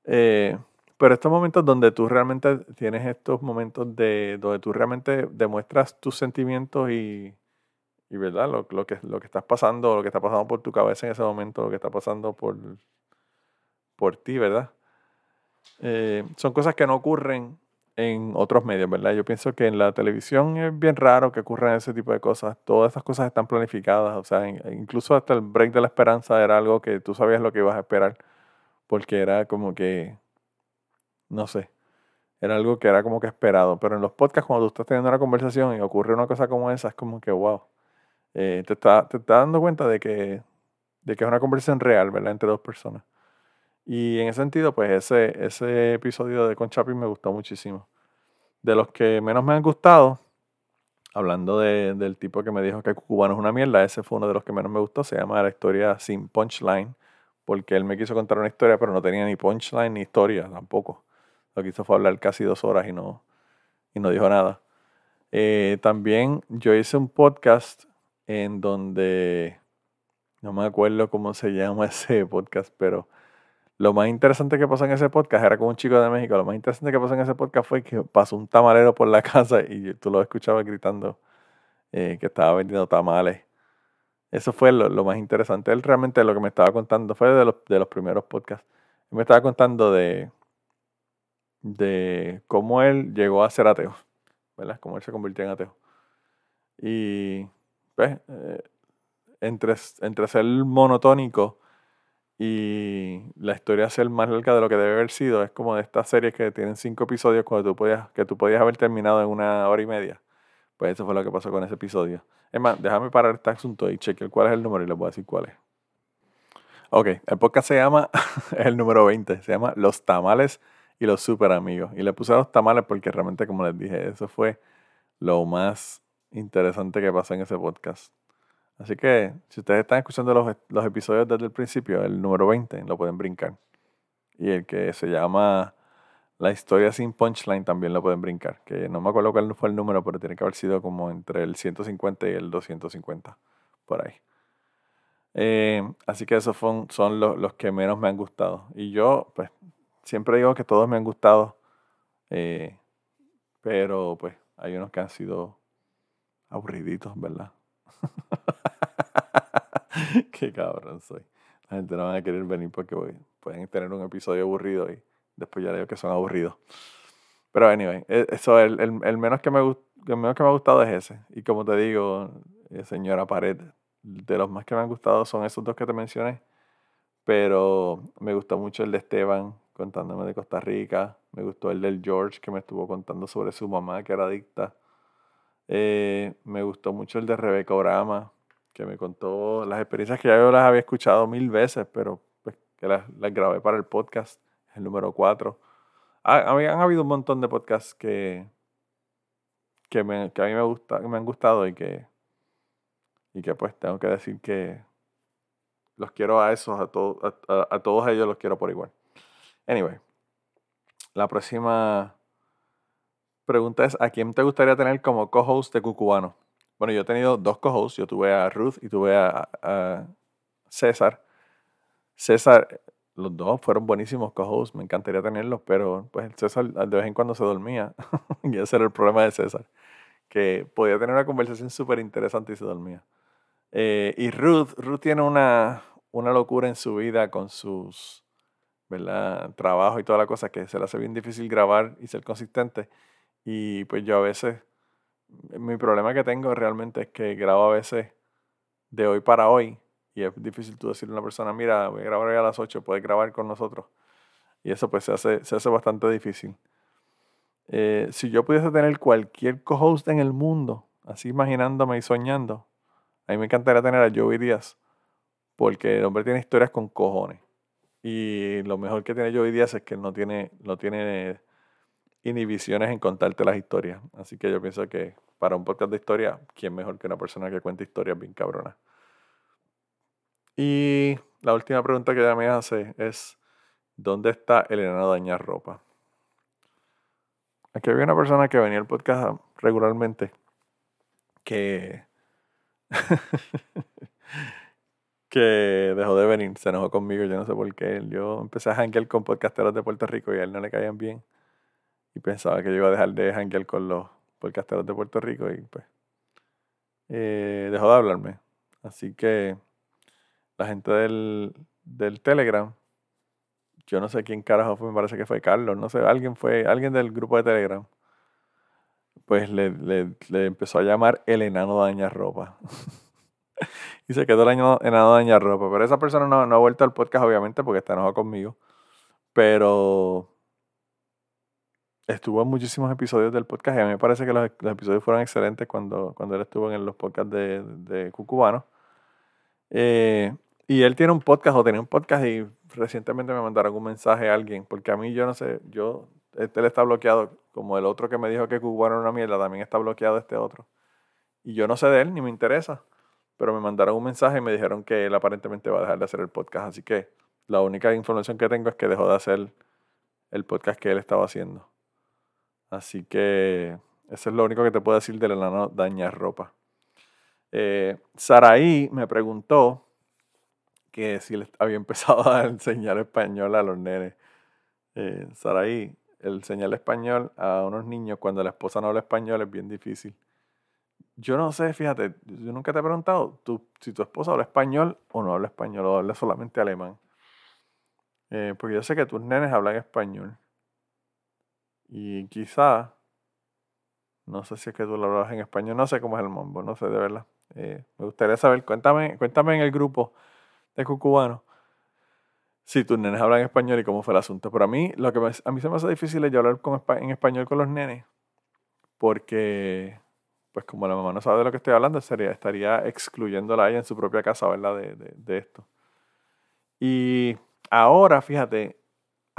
Eh, pero estos momentos donde tú realmente tienes estos momentos de donde tú realmente demuestras tus sentimientos y, y ¿verdad? Lo, lo, que, lo que estás pasando, lo que está pasando por tu cabeza en ese momento, lo que está pasando por, por ti, ¿verdad? Eh, son cosas que no ocurren en otros medios, ¿verdad? Yo pienso que en la televisión es bien raro que ocurran ese tipo de cosas. Todas esas cosas están planificadas, o sea, incluso hasta el break de la esperanza era algo que tú sabías lo que ibas a esperar, porque era como que, no sé, era algo que era como que esperado. Pero en los podcasts, cuando tú estás teniendo una conversación y ocurre una cosa como esa, es como que, wow, eh, te, está, te está dando cuenta de que, de que es una conversación real, ¿verdad? Entre dos personas. Y en ese sentido, pues ese, ese episodio de Con Chapi me gustó muchísimo. De los que menos me han gustado, hablando de, del tipo que me dijo que Cubano es una mierda, ese fue uno de los que menos me gustó. Se llama La historia sin punchline, porque él me quiso contar una historia, pero no tenía ni punchline ni historia tampoco. Lo que hizo fue hablar casi dos horas y no, y no dijo nada. Eh, también yo hice un podcast en donde, no me acuerdo cómo se llama ese podcast, pero lo más interesante que pasó en ese podcast era con un chico de México. Lo más interesante que pasó en ese podcast fue que pasó un tamalero por la casa y tú lo escuchabas gritando eh, que estaba vendiendo tamales. Eso fue lo, más interesante. Él realmente lo que me estaba contando fue de los, primeros podcasts. Me estaba contando de, de cómo él llegó a ser ateo, ¿verdad? Cómo él se convirtió en ateo. Y eh, entre, ser monotónico y la historia ser más larga de lo que debe haber sido. Es como de estas series que tienen cinco episodios cuando tú podías, que tú podías haber terminado en una hora y media. Pues eso fue lo que pasó con ese episodio. Es más, déjame parar este asunto y chequear cuál es el número y les voy a decir cuál es. Ok, el podcast se llama, el número 20, se llama Los tamales y los super amigos. Y le puse a los tamales porque realmente, como les dije, eso fue lo más interesante que pasó en ese podcast. Así que si ustedes están escuchando los, los, episodios desde el principio, el número 20, lo pueden brincar. Y el que se llama La historia sin punchline también lo pueden brincar. Que no me acuerdo cuál fue el número, pero tiene que haber sido como entre el 150 y el 250, por ahí. Eh, así que esos son, los, los, que menos me han gustado. Y yo, pues, siempre digo que todos me han gustado. Eh, pero, pues, hay unos que han sido aburriditos, ¿verdad? Qué cabrón soy. La gente no va a querer venir porque pueden tener un episodio aburrido y después ya digo que son aburridos. Pero anyway, e, eso, el, el, menos que me, el menos que me ha gustado es ese. Y como te digo, eh, señora Pared, de los más que me han gustado son esos dos que te mencioné. Pero me gustó mucho el de Esteban contándome de Costa Rica. Me gustó el del George que me estuvo contando sobre su mamá que era adicta. Eh, me gustó mucho el de Rebeca Orama, que me contó las experiencias que ya yo las había escuchado mil veces, pero pues, que las, grabé para el podcast, el número 4. Ah, han habido un montón de podcasts que, que, me, que a mí me, gusta, me han gustado y que, y que pues tengo que decir que los quiero a esos, a, a, a todos ellos los quiero por igual. Anyway, la próxima pregunta es, ¿a quién te gustaría tener como co-host de Cucubano? Bueno, yo he tenido dos co-hosts. Yo tuve a Ruth y tuve a, César. César, los dos fueron buenísimos co-hosts. Me encantaría tenerlos, pero pues César de vez en cuando se dormía. y ese era el problema de César. Que podía tener una conversación súper interesante y se dormía. Eh, y Ruth, Ruth tiene una, una locura en su vida con sus ¿verdad? trabajo y toda la cosa que se le hace bien difícil grabar y ser consistente. Y pues yo a veces, mi problema que tengo realmente es que grabo a veces de hoy para hoy. Y es difícil tú decirle a una persona, mira, voy a grabar hoy a las 8, puedes grabar con nosotros. Y eso pues se hace, se hace bastante difícil. Eh, si yo pudiese tener cualquier co-host en el mundo, así imaginándome y soñando, a mí me encantaría tener a Joey Díaz, porque el hombre tiene historias con cojones. Y lo mejor que tiene Joey Díaz es que no tiene, no tiene inhibiciones en contarte las historias. Así que yo pienso que para un podcast de historia, ¿quién mejor que una persona que cuenta historias bien cabrona? Y la última pregunta que ella me hace es, ¿dónde está el enano dañar ropa? Aquí había una persona que venía al podcast regularmente que que dejó de venir, se enojó conmigo, yo no sé por qué. Yo empecé a janguear con podcasteros de Puerto Rico y a él no le caían bien. Y pensaba que yo iba a dejar de janguear con los podcasteros de Puerto Rico y pues eh, dejó de hablarme. Así que la gente del, del Telegram, yo no sé quién carajo fue, me parece que fue Carlos, no sé, alguien fue, alguien del grupo de Telegram, pues le, le, empezó a llamar el enano daña ropa. y se quedó el enano daña ropa. Pero esa persona no, no ha vuelto al podcast, obviamente, porque está enojado conmigo. Pero estuvo en muchísimos episodios del podcast y a mí me parece que los, episodios fueron excelentes cuando, cuando él estuvo en los podcasts de, de Cucubano. Eh, y él tiene un podcast o tenía un podcast y recientemente me mandaron un mensaje a alguien, porque a mí yo no sé, yo, este él está bloqueado, como el otro que me dijo que Cucubano era una mierda, también está bloqueado este otro. Y yo no sé de él, ni me interesa, pero me mandaron un mensaje y me dijeron que él aparentemente va a dejar de hacer el podcast, así que la única información que tengo es que dejó de hacer el podcast que él estaba haciendo. Así que eso es lo único que te puedo decir del enano dañar ropa. Eh, Saraí me preguntó que si había empezado a enseñar español a los nenes. Eh, Saraí, el enseñar español a unos niños cuando la esposa no habla español es bien difícil. Yo no sé, fíjate, yo nunca te he preguntado tú, si tu esposa habla español o no habla español o habla solamente alemán. Eh, porque yo sé que tus nenes hablan español. Y quizá, no sé si es que tú lo hablas en español, no sé cómo es el mambo, no sé de verdad. Eh, me gustaría saber, cuéntame, cuéntame en el grupo de cucubanos si tus nenes hablan español y cómo fue el asunto. Pero a mí, lo que a mí se me hace difícil es yo hablar en español con los nenes, porque, pues como la mamá no sabe de lo que estoy hablando, estaría excluyéndola a ella en su propia casa, ¿verdad? De, de esto. Y ahora, fíjate,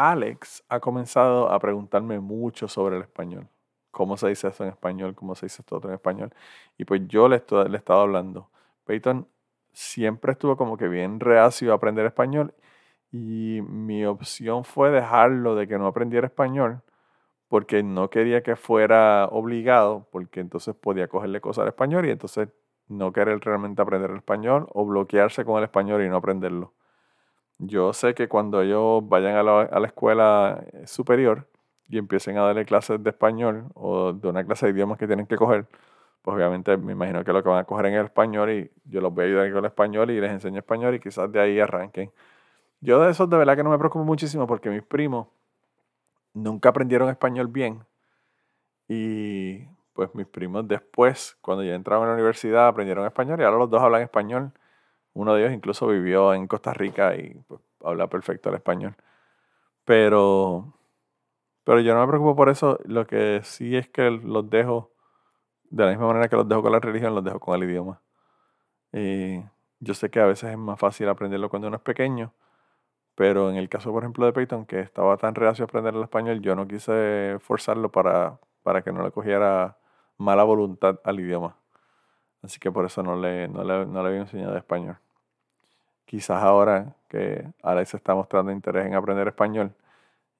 Alex ha comenzado a preguntarme mucho sobre el español. ¿Cómo se dice eso en español? ¿Cómo se dice esto otro en español? Y pues yo le, estoy, le he estado hablando. Peyton siempre estuvo como que bien reacio a aprender español y mi opción fue dejarlo de que no aprendiera español porque no quería que fuera obligado, porque entonces podía cogerle cosas al español y entonces no querer realmente aprender el español o bloquearse con el español y no aprenderlo. Yo sé que cuando ellos vayan a la, escuela eh, superior y empiecen a darle clases de español o de una clase de idiomas que tienen que coger, pues obviamente me imagino que lo que van a coger en el español y yo los voy a ayudar con el español y les enseño español y quizás de ahí arranquen. Yo de eso de verdad que no me preocupo muchísimo porque mis primos nunca aprendieron español bien y pues mis primos después, cuando ya entraron a la universidad, aprendieron español y ahora los dos hablan español uno de ellos incluso vivió en Costa Rica y pues, habla perfecto el español. Pero, pero yo no me preocupo por eso. Lo que sí es que los dejo, de la misma manera que los dejo con la religión, los dejo con el idioma. Y yo sé que a veces es más fácil aprenderlo cuando uno es pequeño, pero en el caso, por ejemplo, de Peyton, que estaba tan reacio a aprender el español, yo no quise forzarlo para, para que no le cogiera mala voluntad al idioma. Así que por eso no le, no le, no le había enseñado español. Quizás ahora que Alex está mostrando interés en aprender español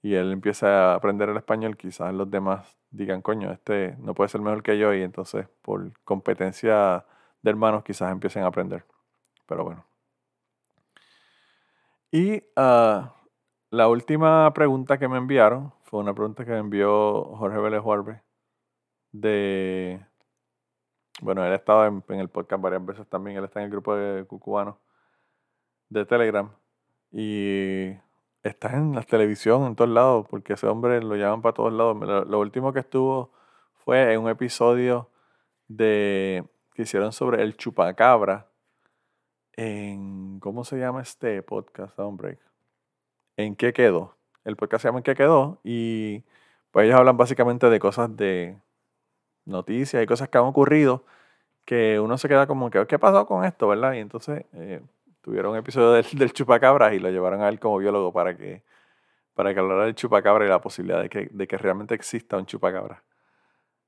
y él empieza a aprender el español, quizás los demás digan, coño, este no puede ser mejor que yo y entonces por competencia de hermanos quizás empiecen a aprender. Pero bueno. Y ah, la última pregunta que me enviaron fue una pregunta que me envió Jorge Vélez Juarbe de bueno, él ha estado en, el podcast varias veces también. Él está en el grupo de cucubanos de Telegram. Y está en la televisión, en todos lados, porque ese hombre lo llaman para todos lados. Lo, último que estuvo fue en un episodio que hicieron sobre el chupacabra. En. ¿Cómo se llama este podcast? Break. ¿En qué quedó? El podcast se llama ¿En qué quedó? Y pues ellos hablan básicamente de cosas de noticias y cosas que han ocurrido que uno se queda como que, ¿qué pasó con esto, verdad? Y entonces eh, tuvieron un episodio del, del, chupacabra y lo llevaron a él como biólogo para que, para que hablara del chupacabra y la posibilidad de que, de que realmente exista un chupacabra.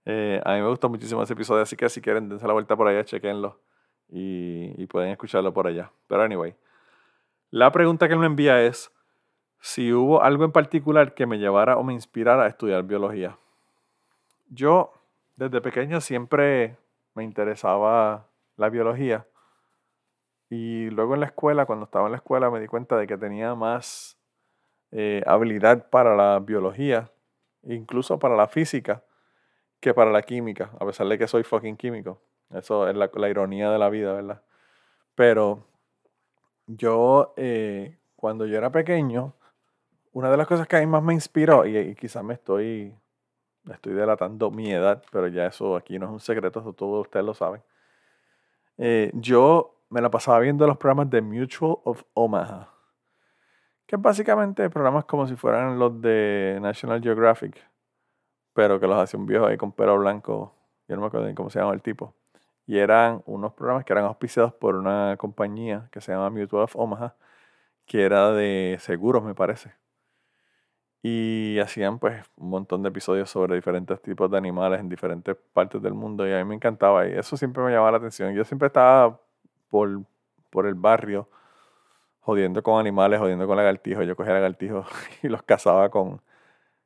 Eh, a mí me gustó muchísimo ese episodio, así que si quieren, dense la vuelta por allá, chequenlo y, y pueden escucharlo por allá. Pero anyway, la pregunta que él me envía es si hubo algo en particular que me llevara o me inspirara a estudiar biología. yo desde pequeño siempre me interesaba la biología. Y luego en la escuela, cuando estaba en la escuela, me di cuenta de que tenía más eh, habilidad para la biología, incluso para la física, que para la química, a pesar de que soy fucking químico. Eso es la, ironía de la vida, ¿verdad? Pero yo, eh, cuando yo era pequeño, una de las cosas que a mí más me inspiró, y, quizás me estoy, estoy delatando mi edad, pero ya eso aquí no es un secreto, eso todos ustedes lo saben. Eh, yo me la pasaba viendo los programas de Mutual of Omaha, que básicamente programas como si fueran los de National Geographic, pero que los hacía un viejo ahí con pelo blanco, yo no me acuerdo ni cómo se llama el tipo. Y eran unos programas que eran auspiciados por una compañía que se llama Mutual of Omaha, que era de seguros, me parece. Y hacían pues un montón de episodios sobre diferentes tipos de animales en diferentes partes del mundo y a mí me encantaba y eso siempre me llamaba la atención. Yo siempre estaba por, por el barrio jodiendo con animales, jodiendo con lagartijos. Yo cogía lagartijos y los cazaba con,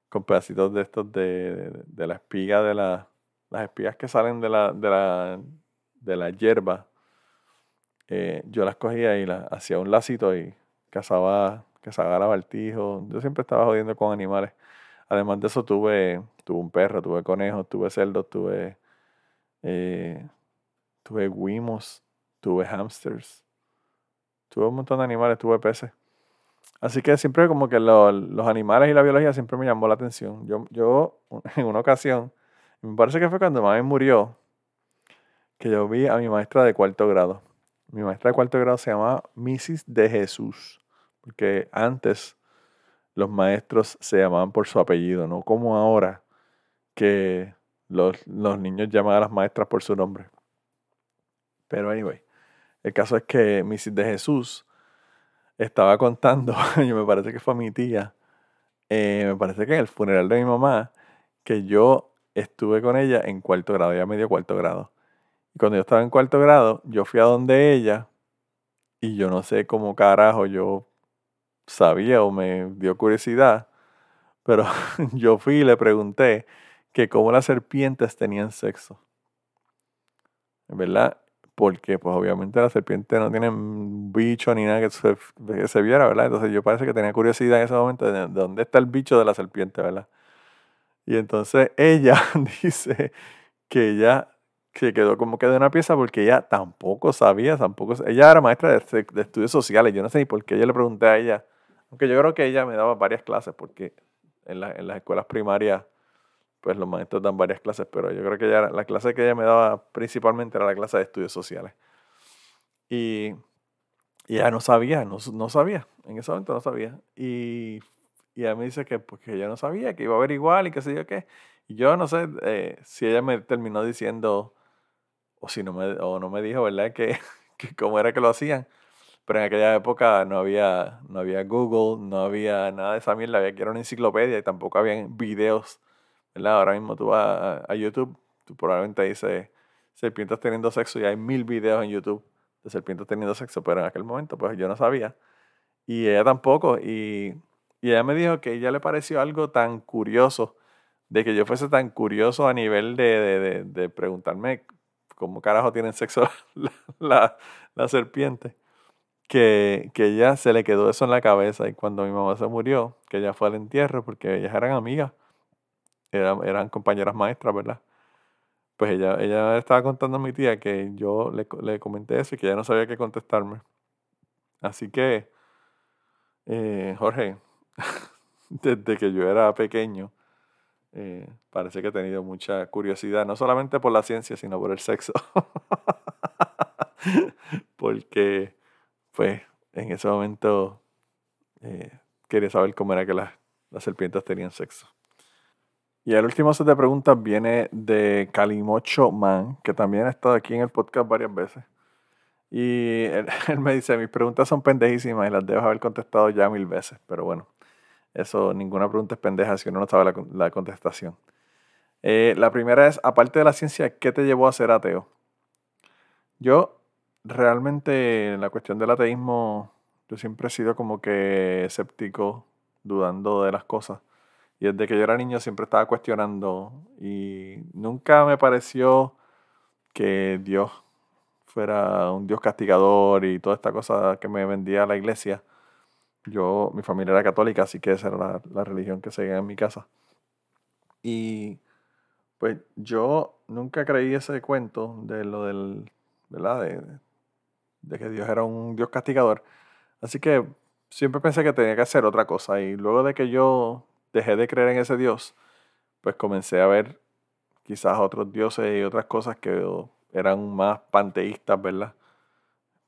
con pedacitos de estos de, de, la espiga de la, las espigas que salen de la, de la, de la hierba. Eh, yo las cogía y las hacía un lacito y cazaba que agarraba el Yo siempre estaba jodiendo con animales. Además de eso, tuve, tuve un perro, tuve conejos, tuve cerdos, tuve, eh, tuve guimos, tuve hamsters, tuve un montón de animales, tuve peces. Así que siempre como que los animales y la biología siempre me llamó la atención. Yo, yo en una ocasión, me parece que fue cuando mami murió, que yo vi a mi maestra de cuarto grado. Mi maestra de cuarto grado se llamaba Mrs. de Jesús. Porque antes los maestros se llamaban por su apellido, no como ahora que los, niños llaman a las maestras por su nombre. Pero anyway, el caso es que Mrs. de Jesús estaba contando, yo me parece que fue mi tía, eh, me parece que en el funeral de mi mamá, que yo estuve con ella en cuarto grado, ya medio cuarto grado. Y cuando yo estaba en cuarto grado, yo fui a donde ella y yo no sé cómo carajo yo sabía o me dio curiosidad, pero yo fui y le pregunté que cómo las serpientes tenían sexo. ¿Verdad? Porque pues obviamente las serpientes no tienen bicho ni nada que se, viera, ¿verdad? Entonces yo parece que tenía curiosidad en ese momento de, dónde está el bicho de la serpiente, ¿verdad? Y entonces ella dice que ella se quedó como que de una pieza porque ella tampoco sabía, tampoco... Ella era maestra de, de estudios sociales, yo no sé ni por qué yo le pregunté a ella aunque yo creo que ella me daba varias clases porque en, en las escuelas primarias pues los maestros dan varias clases, pero yo creo que ella, la clase que ella me daba principalmente era la clase de estudios sociales. Y, y ella no sabía, no, no, sabía, en ese momento no sabía. Y, y ella me dice que, pues, que ella no sabía, que iba a ver igual y qué sé yo qué. Y yo no sé eh, si ella me terminó diciendo, o si no me, o no me dijo, ¿verdad? Que, que cómo era que lo hacían. Pero en aquella época no había, no había Google, no había nada de esa mierda, había que era una enciclopedia y tampoco había videos. ¿verdad? Ahora mismo tú vas a, YouTube, tú probablemente dices serpientes teniendo sexo y hay mil videos en YouTube de serpientes teniendo sexo, pero en aquel momento pues yo no sabía. Y ella tampoco. Y, y ella me dijo que ella le pareció algo tan curioso, de que yo fuese tan curioso a nivel de, de, de, preguntarme cómo carajo tienen sexo la, la, la serpiente que, que ella se le quedó eso en la cabeza y cuando mi mamá se murió, que ella fue al entierro porque ellas eran amigas, eran, eran compañeras maestras, ¿verdad? Pues ella, ella estaba contando a mi tía que yo le, le comenté eso y que ella no sabía qué contestarme. Así que, eh, Jorge, desde que yo era pequeño, eh, parece que he tenido mucha curiosidad, no solamente por la ciencia, sino por el sexo. Porque pues en ese momento eh, quería saber cómo era que las, serpientes tenían sexo. Y el último set de preguntas viene de Calimocho Man, que también ha estado aquí en el podcast varias veces. Y él, me dice, mis preguntas son pendejísimas y las debo haber contestado ya mil veces. Pero bueno, eso, ninguna pregunta es pendeja si uno no sabe la, contestación. Eh, la primera es, aparte de la ciencia, ¿qué te llevó a ser ateo? Yo realmente en la cuestión del ateísmo, yo siempre he sido como que escéptico, dudando de las cosas. Y desde que yo era niño siempre estaba cuestionando y nunca me pareció que Dios fuera un Dios castigador y toda esta cosa que me vendía la iglesia. Yo, mi familia era católica, así que esa era la, la religión que seguía en mi casa. Y pues yo nunca creí ese cuento de lo del, ¿verdad? De, de que Dios era un Dios castigador. Así que siempre pensé que tenía que hacer otra cosa. Y luego de que yo dejé de creer en ese Dios, pues comencé a ver quizás otros dioses y otras cosas que eran más panteístas, ¿verdad?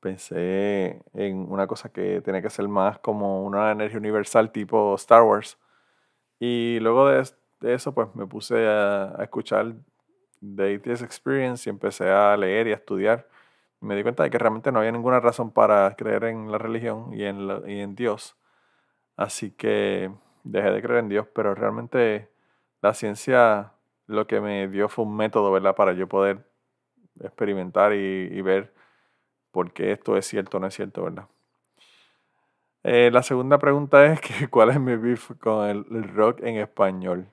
Pensé en una cosa que tenía que ser más como una energía universal tipo Star Wars. Y luego de, eso, pues me puse a, escuchar The Atheist Experience y empecé a leer y a estudiar. Me di cuenta de que realmente no había ninguna razón para creer en la religión y en, Dios. Así que dejé de creer en Dios, pero realmente la ciencia lo que me dio fue un método, ¿verdad? Para yo poder experimentar y, ver por qué esto es cierto o no es cierto, ¿verdad? Eh, la segunda pregunta es que cuál es mi beef con el, rock en español.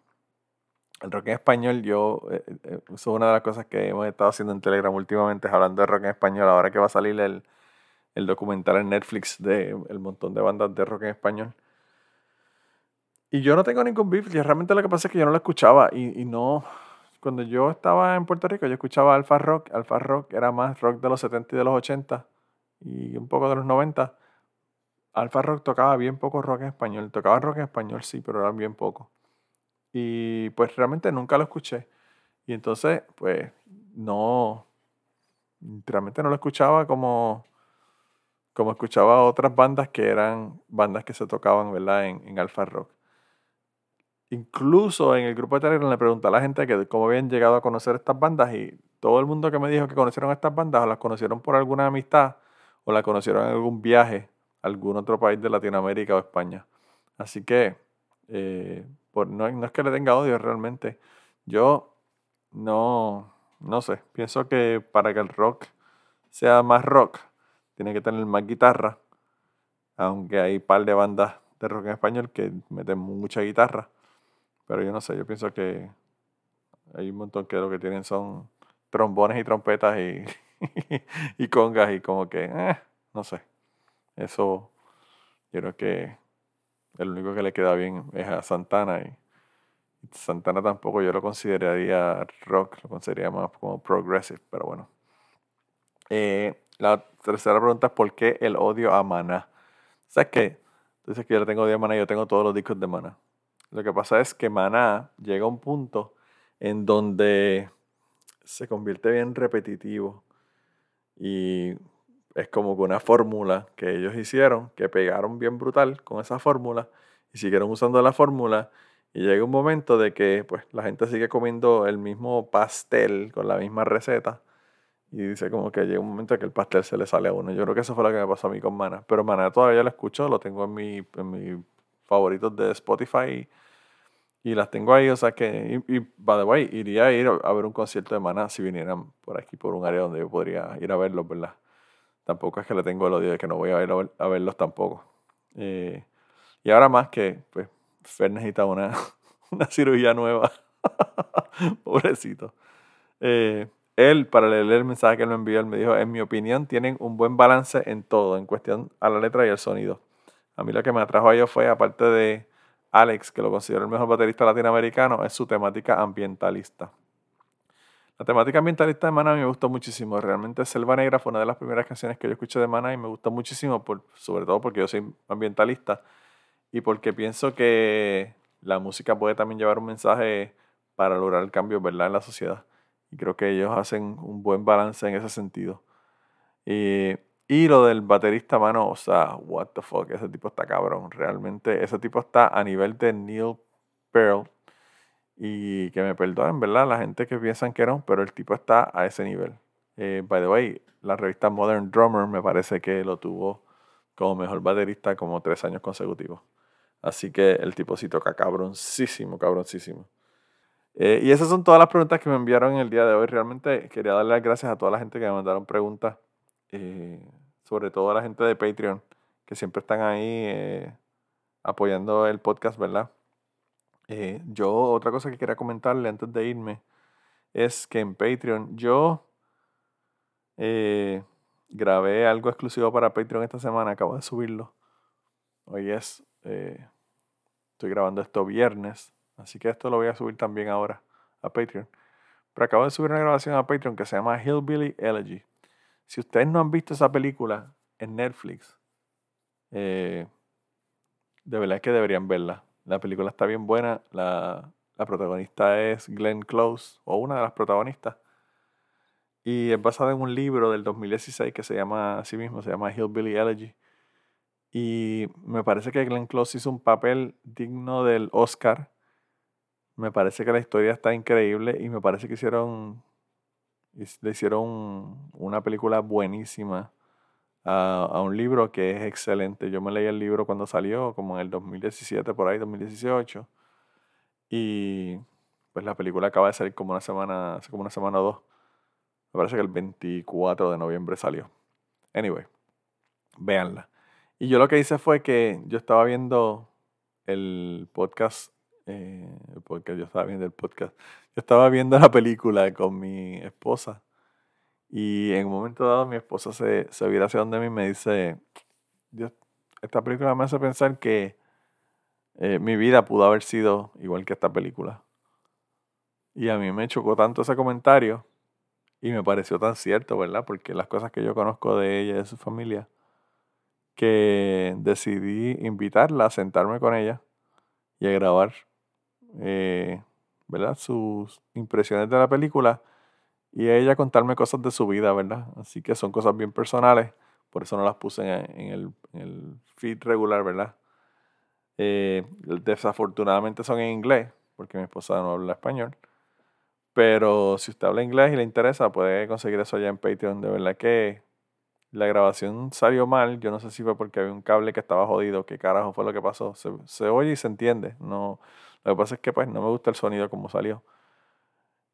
El rock en español, yo, eh, eh, eso es una de las cosas que hemos estado haciendo en Telegram últimamente, hablando de rock en español, ahora que va a salir el, el documental en Netflix de el montón de bandas de rock en español. Y yo no tengo ningún beef, realmente lo que pasa es que yo no lo escuchaba y, y, no... Cuando yo estaba en Puerto Rico, yo escuchaba Alfa Rock. Alfa Rock era más rock de los 70 y de los 80 y un poco de los 90. Alfa Rock tocaba bien poco rock en español. Tocaba rock en español, sí, pero era bien poco. Y pues realmente nunca lo escuché. Y entonces, pues, no... Realmente no lo escuchaba como como escuchaba otras bandas que eran bandas que se tocaban, ¿verdad? En, en Alfa Rock. Incluso en el grupo de Telegram le pregunté a la gente que cómo habían llegado a conocer estas bandas y todo el mundo que me dijo que conocieron estas bandas o las conocieron por alguna amistad o las conocieron en algún viaje a algún otro país de Latinoamérica o España. Así que eh, por, no, no, es que le tenga odio realmente. Yo no, no sé, pienso que para que el rock sea más rock, tiene que tener más guitarra, aunque hay un par de bandas de rock en español que meten mucha guitarra. Pero yo no sé, yo pienso que hay un montón que lo que tienen son trombones y trompetas y, y congas y como que, eh, no sé. Eso yo creo que el único que le queda bien es a Santana y Santana tampoco yo lo consideraría rock, lo consideraría más como progressive, pero bueno. Eh, la tercera pregunta es ¿por qué el odio a Mana? ¿Sabes qué? Entonces que yo le tengo odio a Mana, yo tengo todos los discos de Mana. Lo que pasa es que Maná llega a un punto en donde se convierte bien repetitivo y es como que una fórmula que ellos hicieron, que pegaron bien brutal con esa fórmula y siguieron usando la fórmula y llega un momento de que pues la gente sigue comiendo el mismo pastel con la misma receta y dice como que llega un momento que el pastel se le sale a uno. Yo creo que eso fue lo que me pasó a mí con Mana. Pero Mana todavía lo escucho, lo tengo en mi, en mi favoritos de Spotify y, las tengo ahí, o sea que, y, by the way, iría a ir a ver un concierto de Maná si vinieran por aquí, por un área donde yo podría ir a verlos, ¿verdad? Tampoco es que le tengo el odio de que no voy a a, verlos tampoco. Eh, y ahora más que, pues, Fer necesita una, una cirugía nueva. Pobrecito. Eh, él, para leer el mensaje que él me envió, él me dijo, en mi opinión, tienen un buen balance en todo, en cuestión a la letra y el sonido. A mí lo que me atrajo a ellos fue, aparte de Alex, que lo considero el mejor baterista latinoamericano, es su temática ambientalista. La temática ambientalista de Mana me gustó muchísimo. Realmente Selva Negra fue una de las primeras canciones que yo escuché de Mana y me gustó muchísimo, por, sobre todo porque yo soy ambientalista y porque pienso que la música puede también llevar un mensaje para lograr el cambio ¿verdad? en la sociedad. Y creo que ellos hacen un buen balance en ese sentido. Y y lo del baterista, mano, o sea, what the fuck, ese tipo está cabrón. Realmente, ese tipo está a nivel de Neil Pearl. Y que me perdonen, ¿verdad? La gente que piensan que no, pero el tipo está a ese nivel. Eh, by the way, la revista Modern Drummer me parece que lo tuvo como mejor baterista como tres años consecutivos. Así que el tipo sí toca cabroncísimo, cabroncísimo. Eh, y esas son todas las preguntas que me enviaron en el día de hoy. Realmente quería darle las gracias a toda la gente que me mandaron preguntas eh, sobre todo a la gente de Patreon, que siempre están ahí apoyando el podcast, ¿verdad? Eh, yo, otra cosa que quería comentarle antes de irme es que en Patreon yo eh, grabé algo exclusivo para Patreon esta semana, acabo de subirlo. Hoy es, eh, estoy grabando esto viernes, así que esto lo voy a subir también ahora a Patreon. Pero acabo de subir una grabación a Patreon que se llama Hillbilly Elegy. Si ustedes no han visto esa película en Netflix, de verdad es que deberían verla. La película está bien buena. La, protagonista es Glenn Close, o una de las protagonistas. Y es basada en un libro del 2016 que se llama, así mismo, se llama Hillbilly Elegy. Y me parece que Glenn Close hizo un papel digno del Oscar. Me parece que la historia está increíble y me parece que hicieron, le hicieron una película buenísima a, a, un libro que es excelente. Yo me leí el libro cuando salió, como en el 2017, por ahí, 2018. Y pues la película acaba de salir como una semana, hace como una semana o dos. Me parece que el 24 de noviembre salió. Anyway, véanla. Y yo lo que hice fue que yo estaba viendo el podcast, eh, porque yo estaba viendo el podcast, yo estaba viendo la película con mi esposa y en un momento dado mi esposa se, se vira hacia donde mí y me dice, esta película me hace pensar que eh, mi vida pudo haber sido igual que esta película. Y a mí me chocó tanto ese comentario y me pareció tan cierto, ¿verdad? Porque las cosas que yo conozco de ella y de su familia, que decidí invitarla a sentarme con ella y a grabar, eh, ¿verdad? Sus impresiones de la película y ella contarme cosas de su vida, ¿verdad? Así que son cosas bien personales, por eso no las puse en, el, feed regular, ¿verdad? Eh, desafortunadamente son en inglés, porque mi esposa no habla español. Pero si usted habla inglés y le interesa, puede conseguir eso allá en Patreon. De verdad que la grabación salió mal. Yo no sé si fue porque había un cable que estaba jodido. ¿Qué carajo fue lo que pasó? Se, se oye y se entiende. No, lo que pasa es que pues no me gusta el sonido como salió.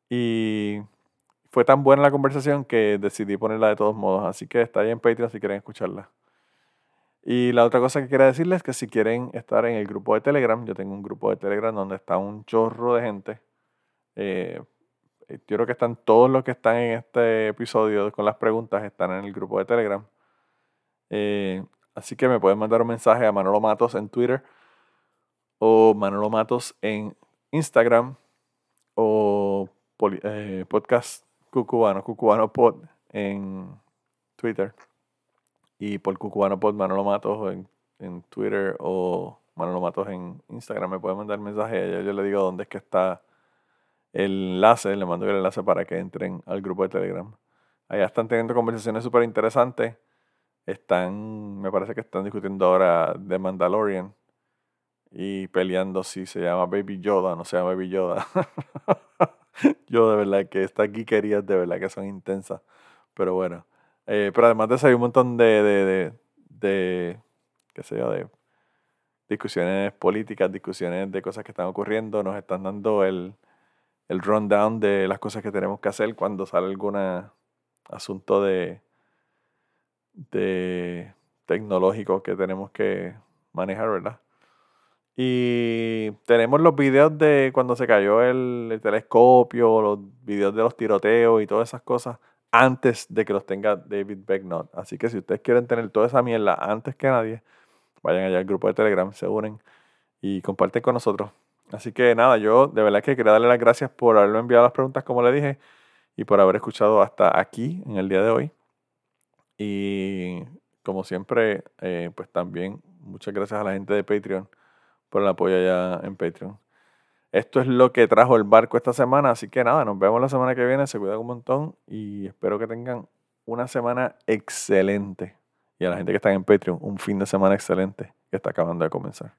Y fue tan buena la conversación que decidí ponerla de todos modos. Así que está ahí en Patreon si quieren escucharla. Y la otra cosa que quería decirles es que si quieren estar en el grupo de Telegram, yo tengo un grupo de Telegram donde está un chorro de gente. Eh, yo creo que están todos los que están en este episodio con las preguntas, están en el grupo de Telegram. Eh, así que me pueden mandar un mensaje a Manolo Matos en Twitter o Manolo Matos en Instagram o eh, podcast Cucubano, Cucubano Pod en Twitter. Y por Cucubano Pod, Manolo Matos en, en Twitter o Manolo Matos en Instagram. Me pueden mandar mensaje a Yo le digo dónde es que está el enlace, le mando el enlace para que entren al grupo de Telegram. Allá están teniendo conversaciones súper interesantes. Están, me parece que están discutiendo ahora de Mandalorian y peleando si se llama Baby Yoda o no se llama Baby Yoda. Yo de verdad que estas geekerías de verdad que son intensas. Pero bueno. Eh, pero además de eso hay un montón de, de, de, qué sé yo, de discusiones políticas, discusiones de cosas que están ocurriendo. Nos están dando el, el rundown de las cosas que tenemos que hacer cuando sale algún asunto de, de tecnológico que tenemos que manejar, ¿verdad? Y tenemos los videos de cuando se cayó el, telescopio, los videos de los tiroteos y todas esas cosas antes de que los tenga David Becknott. Así que si ustedes quieren tener toda esa mierda antes que nadie, vayan allá al grupo de Telegram, se unen y comparten con nosotros. Así que nada, yo de verdad que quería darle las gracias por haberme enviado las preguntas como le dije y por haber escuchado hasta aquí en el día de hoy. Y como siempre, eh, pues también muchas gracias a la gente de Patreon por el apoyo allá en Patreon. Esto es lo que trajo el barco esta semana, así que nada, nos vemos la semana que viene, se cuidan un montón y espero que tengan una semana excelente. Y a la gente que está en Patreon, un fin de semana excelente que está acabando de comenzar.